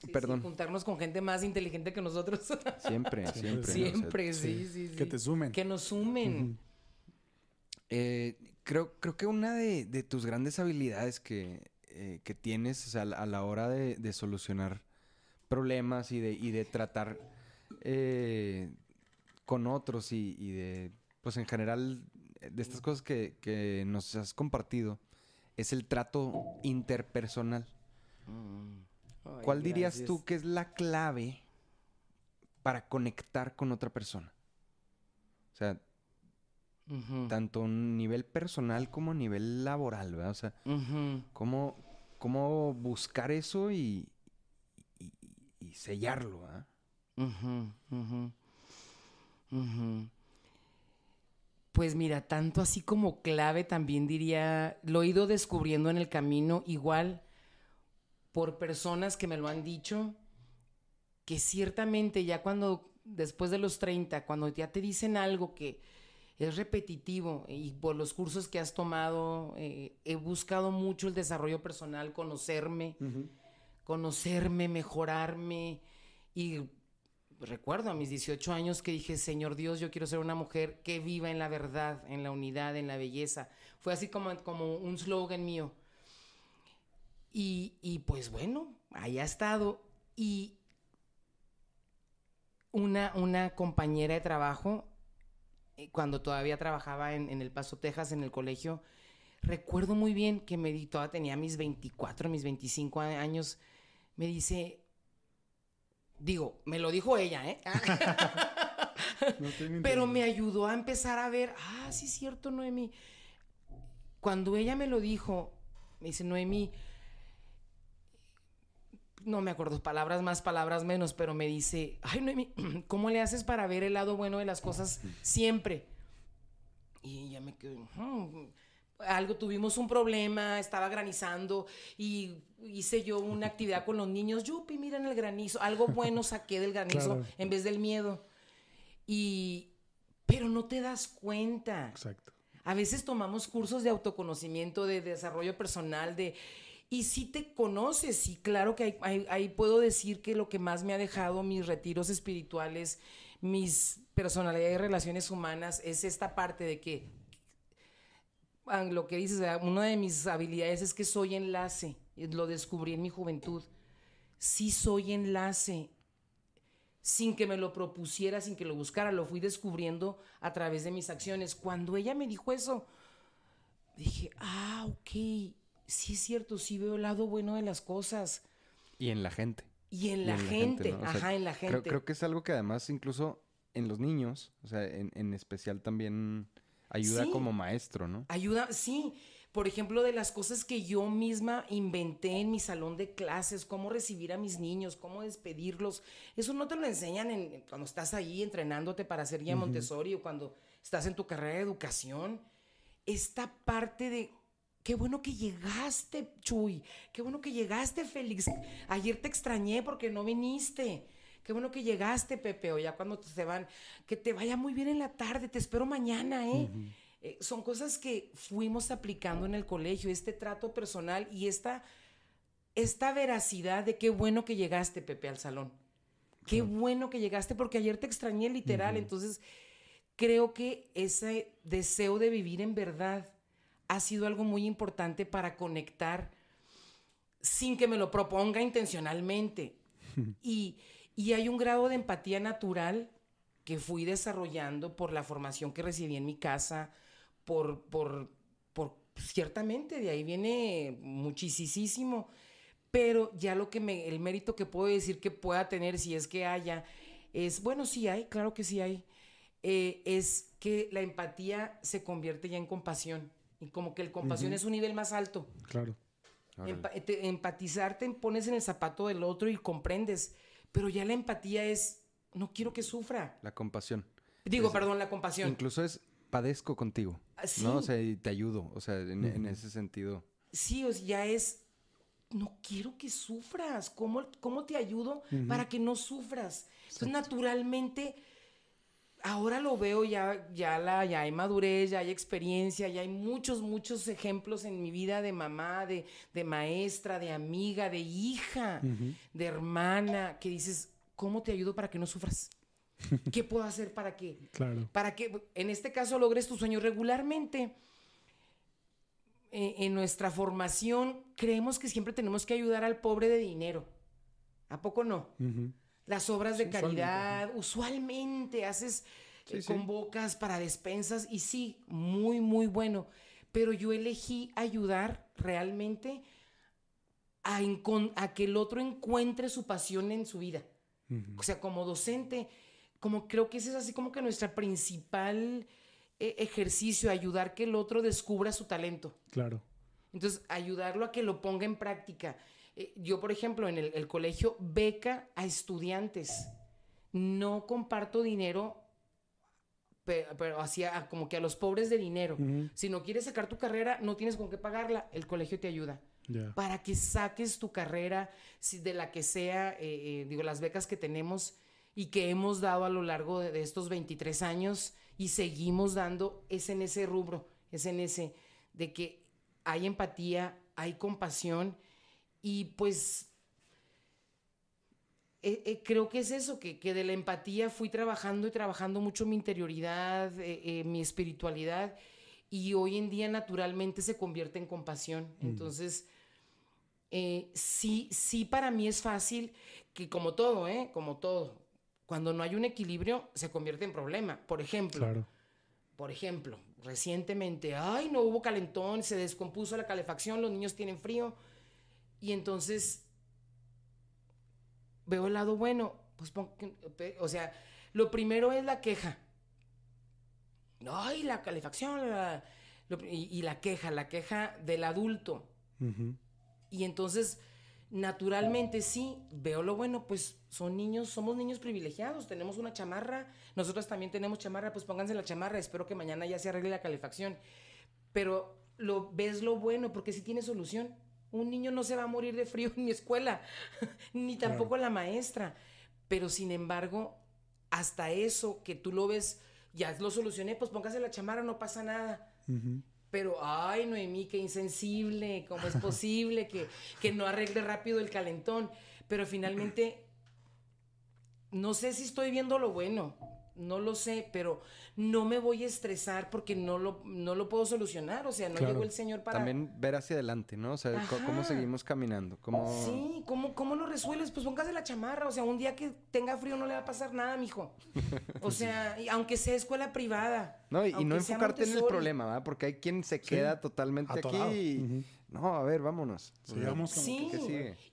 sí, sí, perdón. juntarnos con gente más inteligente que nosotros. Siempre, siempre. ¿no? O sea, Siempre, sí, sí, sí. Que te sumen. Que nos sumen. Eh, creo, creo que una de, de tus grandes habilidades que, eh, que tienes o sea, a la- hora de, de solucionar problemas y de, y de tratar eh, con otros y, y de, pues en general, de estas cosas que, que nos has compartido, es el trato interpersonal. Ay, ¿Cuál dirías gracias. tú que es la clave para conectar con otra persona? O sea, tanto a nivel personal como a nivel laboral, ¿verdad? O sea, cómo, cómo buscar eso y, y, y sellarlo, ¿verdad? Ujú, ujú. Pues mira, tanto así como clave también diría, lo he ido descubriendo en el camino, igual por personas que me lo han dicho, que ciertamente ya cuando, después de los 30, cuando ya te dicen algo que es repetitivo y por los cursos que has tomado, eh, he buscado mucho el desarrollo personal, conocerme, conocerme, mejorarme. Y recuerdo a mis 18 años que dije, Señor Dios, yo quiero ser una mujer que viva en la verdad, en la unidad, en la belleza. Fue así como, como un slogan mío. Y, y pues bueno, ahí ha estado. Y una, una compañera de trabajo, eh, cuando todavía trabajaba en, en El Paso, Texas, en el colegio, recuerdo muy bien que me di, todavía tenía mis 24, mis 25 a- años, me dice, digo, me lo dijo ella, ¿eh? No. Pero me ayudó a empezar a ver, ah, sí es cierto, Noemi. Cuando ella me lo dijo, me dice, Noemi, no me acuerdo, palabras más, palabras menos, pero me dice, ay, Noemi, ¿cómo le haces para ver el lado bueno de las cosas siempre? Y ya me quedé, "Hmm, algo, tuvimos un problema, estaba granizando y hice yo una actividad con los niños, yupi, miren el granizo, algo bueno saqué del granizo Claro. en vez del miedo. Y, pero no te das cuenta. Exacto. A veces tomamos cursos de autoconocimiento, de desarrollo personal, de... Y sí te conoces, y claro que ahí, puedo decir que lo que más me ha dejado mis retiros espirituales, mis personalidades y relaciones humanas, es esta parte de que, ah, lo que dices, ¿verdad? una de mis habilidades es que soy enlace, lo descubrí en mi juventud. Sí soy enlace, sin que me lo propusiera, sin que lo buscara, lo fui descubriendo a través de mis acciones. Cuando ella me dijo eso, dije, ah, ok, sí es cierto, sí veo el lado bueno de las cosas. Y en la gente. Y en Y la, gente, ¿no? O sea, ajá, en la gente. creo que es algo que además incluso en los niños, o sea, en, en especial también ayuda Sí. como maestro, ¿no? Ayuda, sí. Por ejemplo, de las cosas que yo misma inventé en mi salón de clases, cómo recibir a mis niños, cómo despedirlos. Eso no te lo enseñan en- cuando estás ahí entrenándote para ser guía Montessori o cuando estás en tu carrera de educación. Esta parte de, qué bueno que llegaste, Chuy. Qué bueno que llegaste, Félix. Ayer te extrañé porque no viniste. Qué bueno que llegaste, Pepe. O ya cuando se van, que te vaya muy bien en la tarde. Te espero mañana, ¿eh? Eh, son cosas que fuimos aplicando en el colegio, este trato personal y esta, esta veracidad de qué bueno que llegaste, Pepe, al salón. Qué bueno que llegaste porque ayer te extrañé literal. Entonces, creo que ese deseo de vivir en verdad ha sido algo muy importante para conectar sin que me lo proponga intencionalmente. y, y hay un grado de empatía natural que fui desarrollando por la formación que recibí en mi casa, por, por, por ciertamente, de ahí viene muchísimo, pero ya lo que me, el mérito que puedo decir que pueda tener, si es que haya, es, bueno, sí hay, claro que sí hay, eh, es que la empatía se convierte ya en compasión, y como que el compasión es un nivel más alto. Claro. Empa- te- empatizar te pones en el zapato del otro y comprendes, pero ya la empatía es, no quiero que sufra. La compasión. Digo, Es- perdón, la compasión. Incluso es padezco contigo, Ah, sí. ¿no? O sea, y te ayudo, o sea, en, en ese sentido. Sí, o sea, ya es, no quiero que sufras. ¿Cómo, cómo te ayudo para que no sufras? Entonces, naturalmente, ahora lo veo, ya, ya, la, ya hay madurez, ya hay experiencia, ya hay muchos, muchos ejemplos en mi vida de mamá, de, de maestra, de amiga, de hija, de hermana, que dices, ¿cómo te ayudo para que no sufras? ¿Qué puedo hacer para que, Claro. para que en este caso logres tu sueño regularmente? eh, en nuestra formación creemos que siempre tenemos que ayudar al pobre de dinero. ¿A poco no? Ujú. Las obras de usualmente, caridad, usualmente haces, Sí, eh, sí. convocas para despensas y sí, muy, muy bueno. Pero yo elegí ayudar realmente a que el otro encuentre su pasión en su vida. O sea, como docente, como creo que ese es así como que nuestra principal eh, ejercicio, ayudar que el otro descubra su talento. Claro. Entonces, ayudarlo a que lo ponga en práctica. Eh, yo, por ejemplo, en el, el colegio beca a estudiantes. No comparto dinero, pe- pero, hacia como que a los pobres de dinero. Si no quieres sacar tu carrera, no tienes con qué pagarla, el colegio te ayuda Ya. para que saques tu carrera, si de la que sea, eh, eh, digo, las becas que tenemos y que hemos dado a lo largo de, de estos 23 años y seguimos dando, es en ese rubro, es en ese, de que hay empatía, hay compasión y pues eh, eh, creo que es eso, que, que de la empatía fui trabajando y trabajando mucho mi interioridad, eh, mi espiritualidad, y hoy en día naturalmente se convierte en compasión. Entonces, eh, sí, sí para mí es fácil que como todo, ¿eh? Como todo, cuando no hay un equilibrio se convierte en problema. Por ejemplo, Claro. por ejemplo, recientemente, ay, no hubo calentón, se descompuso la calefacción, los niños tienen frío. Y entonces veo el lado bueno, pues o sea, lo primero es la queja. Ay, la calefacción, la- lo- y, y la queja, la queja del adulto. Y entonces, naturalmente sí, veo lo bueno, pues son niños, somos niños privilegiados, tenemos una chamarra, nosotros también tenemos chamarra, pues pónganse la chamarra, espero que mañana ya se arregle la calefacción. Pero lo ves lo bueno, porque sí tiene solución. Un niño no se va a morir de frío en mi escuela, ni tampoco la maestra. Pero sin embargo, hasta eso que tú lo ves, ya lo solucioné, pues póngase la chamarra, no pasa nada. Pero, ay, Noemí, qué insensible, ¿cómo es posible que, que no arregle rápido el calentón? Pero finalmente, no sé si estoy viendo lo bueno, no lo sé, pero no me voy a estresar porque no lo, no lo puedo solucionar. O sea, no llegó el Señor para. También ver hacia adelante, ¿no? O sea, cómo seguimos caminando. Cómo... Sí, ¿cómo, ¿cómo lo resuelves? Pues póngase la chamarra. O sea, un día que tenga frío no le va a pasar nada, mijo. O sea, aunque sea escuela privada. No, y, no enfocarte en el problema, ¿verdad? Porque hay quien se queda totalmente aquí y. No, a ver, vámonos. Sigamos sí.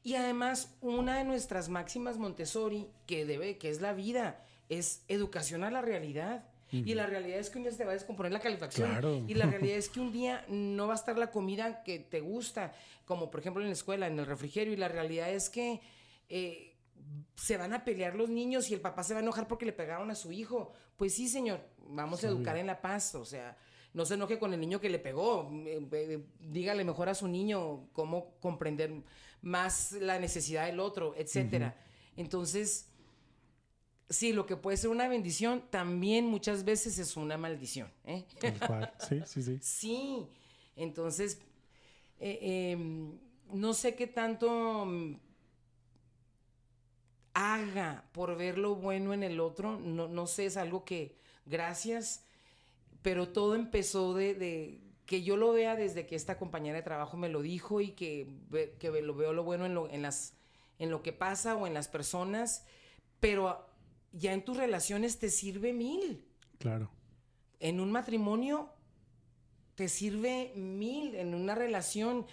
Y además, una de nuestras máximas Montessori, que debe, que es la vida, es educación a la realidad. Y la realidad es que un día se te va a descomponer la calefacción. Y la realidad es que un día no va a estar la comida que te gusta, como por ejemplo en la escuela, en el refrigerio. Y la realidad es que eh, se van a pelear los niños y el papá se va a enojar porque le pegaron a su hijo. Pues sí, señor, vamos a educar en la paz. O sea, no se enoje con el niño que le pegó. Eh, eh, dígale mejor a su niño cómo comprender más la necesidad del otro, etcétera. Entonces sí, lo que puede ser una bendición también muchas veces es una maldición. ¿eh? Sí, sí, sí. Sí, entonces, eh, em, no sé qué tanto mm, haga por ver lo bueno en el otro, no, no sé, es algo que, gracias, pero todo empezó de, que yo lo vea desde que esta compañera de trabajo me lo dijo y que, que lo veo lo bueno en lo, en, las, en lo que pasa o en las personas, pero ya en tus relaciones te sirve mil. Claro. En un matrimonio te sirve mil, en una relación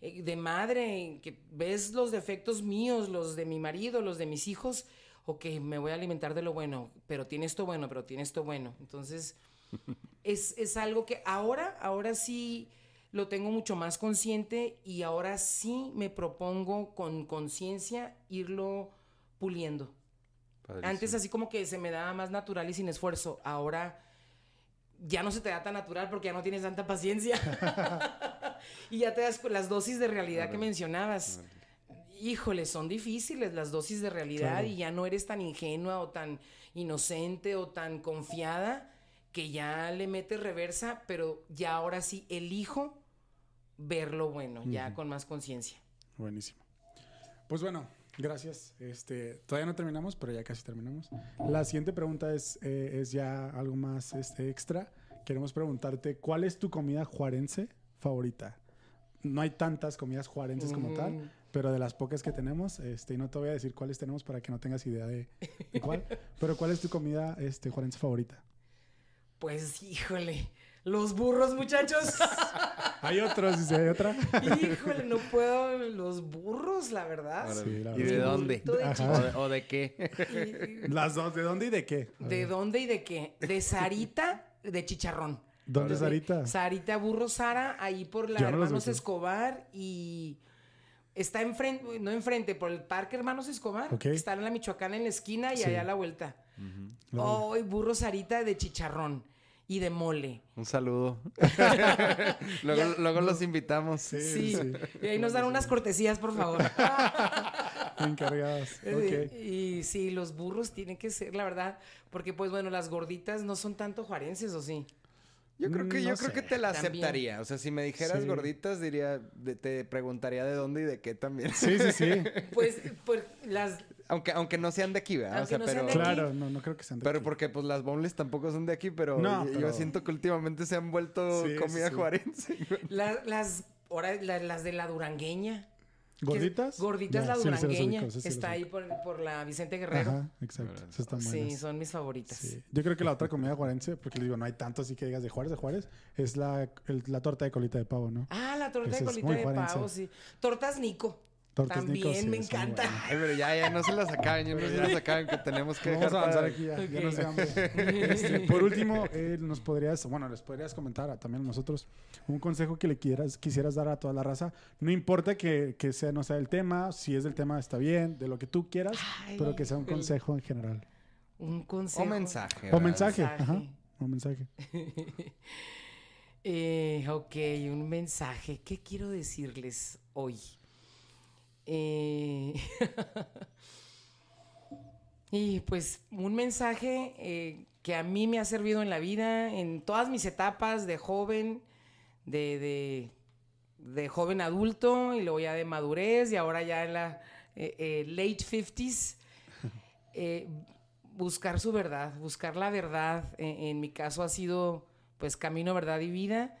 eh, de madre, que ves los defectos míos, los de mi marido, los de mis hijos, o que me voy a alimentar de lo bueno, pero tiene esto bueno, pero tiene esto bueno. Entonces, es, es algo que ahora, ahora sí lo tengo mucho más consciente y ahora sí me propongo con conciencia irlo puliendo. Antes así como que se me daba más natural y sin esfuerzo. Ahora ya no se te da tan natural porque ya no tienes tanta paciencia. y ya te das las dosis de realidad que mencionabas. Híjole, son difíciles las dosis de realidad y ya no eres tan ingenua o tan inocente o tan confiada que ya le metes reversa, pero ya ahora sí elijo ver lo bueno, ya con más conciencia. Buenísimo. Pues bueno, Gracias. Este, todavía no terminamos, pero ya casi terminamos. La siguiente pregunta es, eh, es ya algo más este, extra. Queremos preguntarte, ¿cuál es tu comida juarense favorita? No hay tantas comidas juarenses como tal, pero de las pocas que tenemos, este, y no te voy a decir cuáles tenemos para que no tengas idea de, cuál, pero ¿cuál es tu comida este, juarense favorita? Pues, híjole, los burros, muchachos. hay otros, si hay otra. Híjole, no puedo. Los burros, la verdad. ¿Y de dónde? ¿O, de, qué? Las dos, ¿de dónde y de qué? ¿De dónde y de qué? De Sarita, de chicharrón. ¿Dónde es Sarita? Sarita Burro Sara, ahí por la Hermanos Escobar y está enfrente, no enfrente, por el Parque Hermanos Escobar. Está en la Michoacán en la esquina y allá a la vuelta. Hoy Burro Sarita de chicharrón y de mole. Un saludo. luego, los invitamos. Sí, Y ahí nos dan unas cortesías, por favor. Encargadas. Y, sí, los burros tienen que ser, la verdad, porque pues bueno, las gorditas no son tanto juarenses, ¿o sí? Yo creo que, yo creo que te la aceptaría. O sea, si me dijeras gorditas, diría, te preguntaría de dónde y de qué también. Sí, sí, sí. pues, pues las, aunque, aunque no sean de aquí, ¿verdad? o sea, pero, Claro, no, no creo que sean de Pero porque pues las boneless tampoco son de aquí, pero, yo, siento que últimamente se han vuelto comida juarense. las, ahora, las de la durangueña. ¿Gorditas? Gorditas la durangueña. está ahí por, por, la Vicente Guerrero. Ajá, exacto. sí, son mis favoritas. Yo creo que la otra comida juarense, porque les digo, no hay tanto así que digas de Juárez, de Juárez, es la, la torta de colita de pavo, ¿no? Ah, la torta de colita de pavo, sí. Tortas Nico. También me encanta. Ay, pero ya, ya no se las acaben, ya no se las acaben, que tenemos que Vamos a avanzar aquí ya, ya nos este, Por último, eh, nos podrías, bueno, les podrías comentar a, también a nosotros un consejo que le quieras, quisieras dar a toda la raza. No importa que, que sea, no sea el tema, si es del tema está bien, de lo que tú quieras, pero que sea un consejo en general. Un consejo. O mensaje. O mensaje, ajá. O mensaje. Eh, ok, un mensaje. ¿Qué quiero decirles hoy? Eh, y pues un mensaje eh, que a mí me ha servido en la vida, en todas mis etapas de joven, de, de, de joven adulto y luego ya de madurez y ahora ya en la eh, late 50s. eh, buscar su verdad, buscar la verdad. En, en mi caso ha sido pues camino, verdad y vida.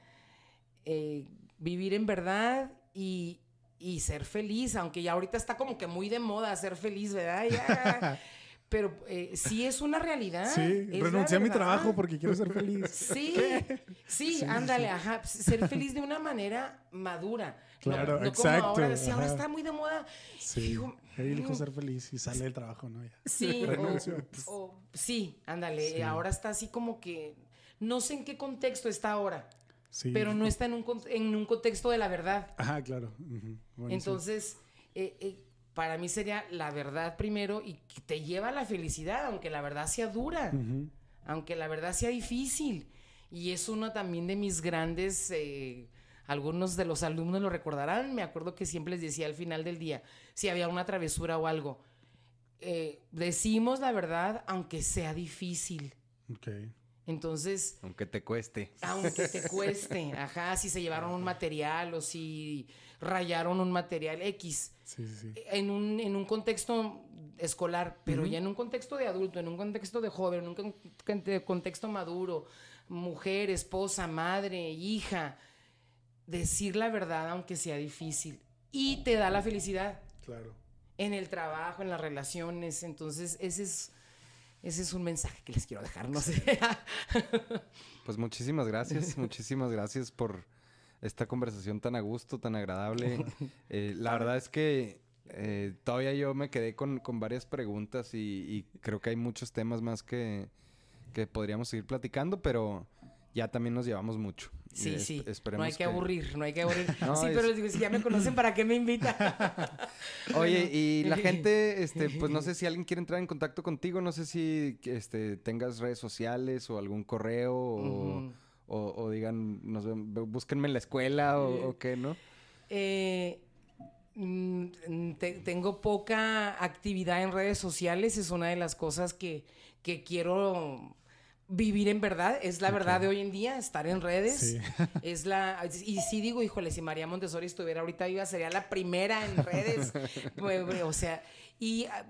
Eh, vivir en verdad y, y ser feliz, aunque ya ahorita está como que muy de moda ser feliz, ¿verdad? Ya, pero eh, sí es una realidad. Sí, renuncié a mi trabajo porque quiero ser feliz. Sí, sí, ándale, ajá. Ser feliz de una manera madura. No- Claro, no, exacto, Como ahora, si ahora está muy de moda. Sí, elijo mm, ser feliz y sale del trabajo, ¿no? Ya. Sí, Renuncio. o, o- sí, ándale. Sí. Ahora está así como que. No sé en qué contexto está ahora, Sí. pero no está en un, en un contexto de la verdad. Ajá, claro. ujú, buenísimo. Entonces, eh, eh, para mí sería la verdad primero y que te lleva a la felicidad, aunque la verdad sea dura, Ujú. aunque la verdad sea difícil. Y es uno también de mis grandes, eh, algunos de los alumnos lo recordarán, me acuerdo que siempre les decía al final del día, si había una travesura o algo, eh, decimos la verdad aunque sea difícil. Ok. Entonces, Aunque te cueste. aunque te cueste, ajá, si se llevaron un material o si rayaron un material X Sí, sí, sí. en un, en un contexto escolar, pero ya en un contexto de adulto, en un contexto de joven, en un contexto maduro, mujer, esposa, madre, hija, decir la verdad aunque sea difícil y te da la felicidad Claro. en el trabajo, en las relaciones, entonces ese es ese es un mensaje que les quiero dejar, no sé. Pues muchísimas gracias, muchísimas gracias por esta conversación tan a gusto, tan agradable. Eh, la verdad es que eh, todavía yo me quedé con, con varias preguntas y, y creo que hay muchos temas más que, que podríamos seguir platicando, pero ya también nos llevamos mucho. Sí, es- sí. No hay que, aburrir, no hay que aburrir. No, sí, es- pero digo, si ya me conocen, ¿para qué me invitan? Oye, y la gente, este, pues no sé si alguien quiere entrar en contacto contigo, no sé si este, tengas redes sociales o algún correo o, Ujú. o- o digan, nos ven- búsquenme en la escuela o, o qué, ¿no? Eh, mm, te- tengo poca actividad en redes sociales, es una de las cosas que, que quiero vivir en verdad, es la verdad de hoy en día, estar en redes. Sí. Es la, y sí digo, híjole, si María Montessori estuviera ahorita viva, sería la primera en redes. Pues, o sea, y ah,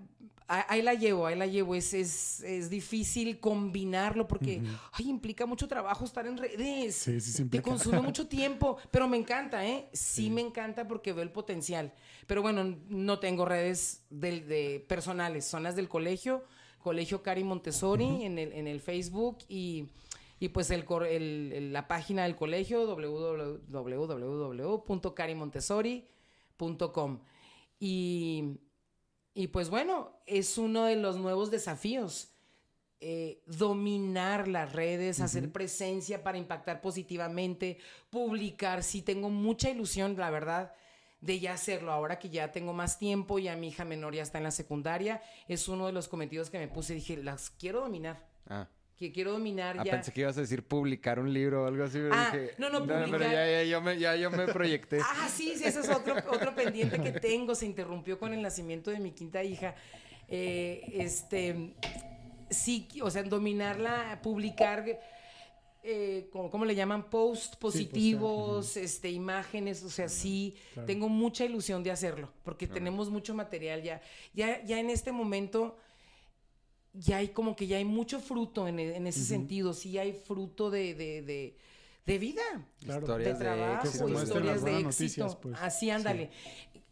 ah, ahí la llevo, ahí la llevo. Es, es, es difícil combinarlo porque, ay, implica mucho trabajo estar en redes. Sí, sí, Te consume mucho tiempo, pero me encanta, ¿eh? Sí, me encanta porque veo el potencial. Pero bueno, no tengo redes de, personales, son las del colegio, Colegio Cari Montessori en, el, en el Facebook y, y pues el, el- la página del colegio www.carimontessori.com. Y, y pues bueno, es uno de los nuevos desafíos eh, dominar las redes, hacer presencia para impactar positivamente, publicar. Sí, tengo mucha ilusión, la verdad, de ya hacerlo. Ahora que ya tengo más tiempo, ya mi hija menor ya está en la secundaria, es uno de los cometidos que me puse. Dije, las quiero dominar. Ah, Que quiero dominar ah, ya. pensé que ibas a decir publicar un libro o algo así. pero Ah, dije, no, no, Pero publicar. ya, ya, yo me, ya yo me proyecté. Ah, sí, sí, ese es otro, otro pendiente que tengo. Se interrumpió con el nacimiento de mi quinta hija. Eh, este, sí, o sea, dominarla, publicar, eh, ¿cómo, cómo le llaman? Post positivos, este, imágenes, o sea, sí, claro. tengo mucha ilusión de hacerlo, porque tenemos mucho material ya. Ya, ya en este momento ya hay como que ya hay mucho fruto en, e- en ese sentido, sí hay fruto de, de, de, de vida Claro. Historias de de trabajo, las historias de éxito. noticias, pues. Así, ándale.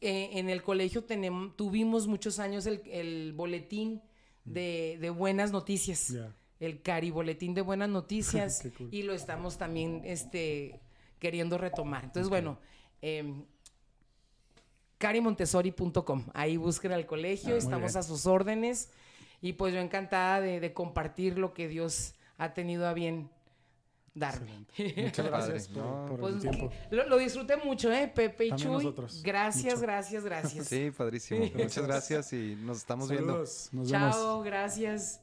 Eh, en el colegio tenemos, tuvimos muchos años el, el boletín de, de buenas noticias. Ya. El Cari Boletín de Buenas Noticias. Cool. Y lo estamos también este, queriendo retomar. Entonces, bueno, eh, carimontessori.com. Ahí busquen al colegio, Ah, estamos bien. a sus órdenes. Y pues yo encantada de, de compartir lo que Dios ha tenido a bien darme. Muchas gracias por, ¿no? por Pues, el tiempo. Lo, lo disfruté mucho, ¿eh? Pepe y Chuy. nosotros, Gracias, mucho. gracias, gracias. Sí, padrísimo. Muchas gracias y nos estamos viendo. Nos vemos. Chao, gracias.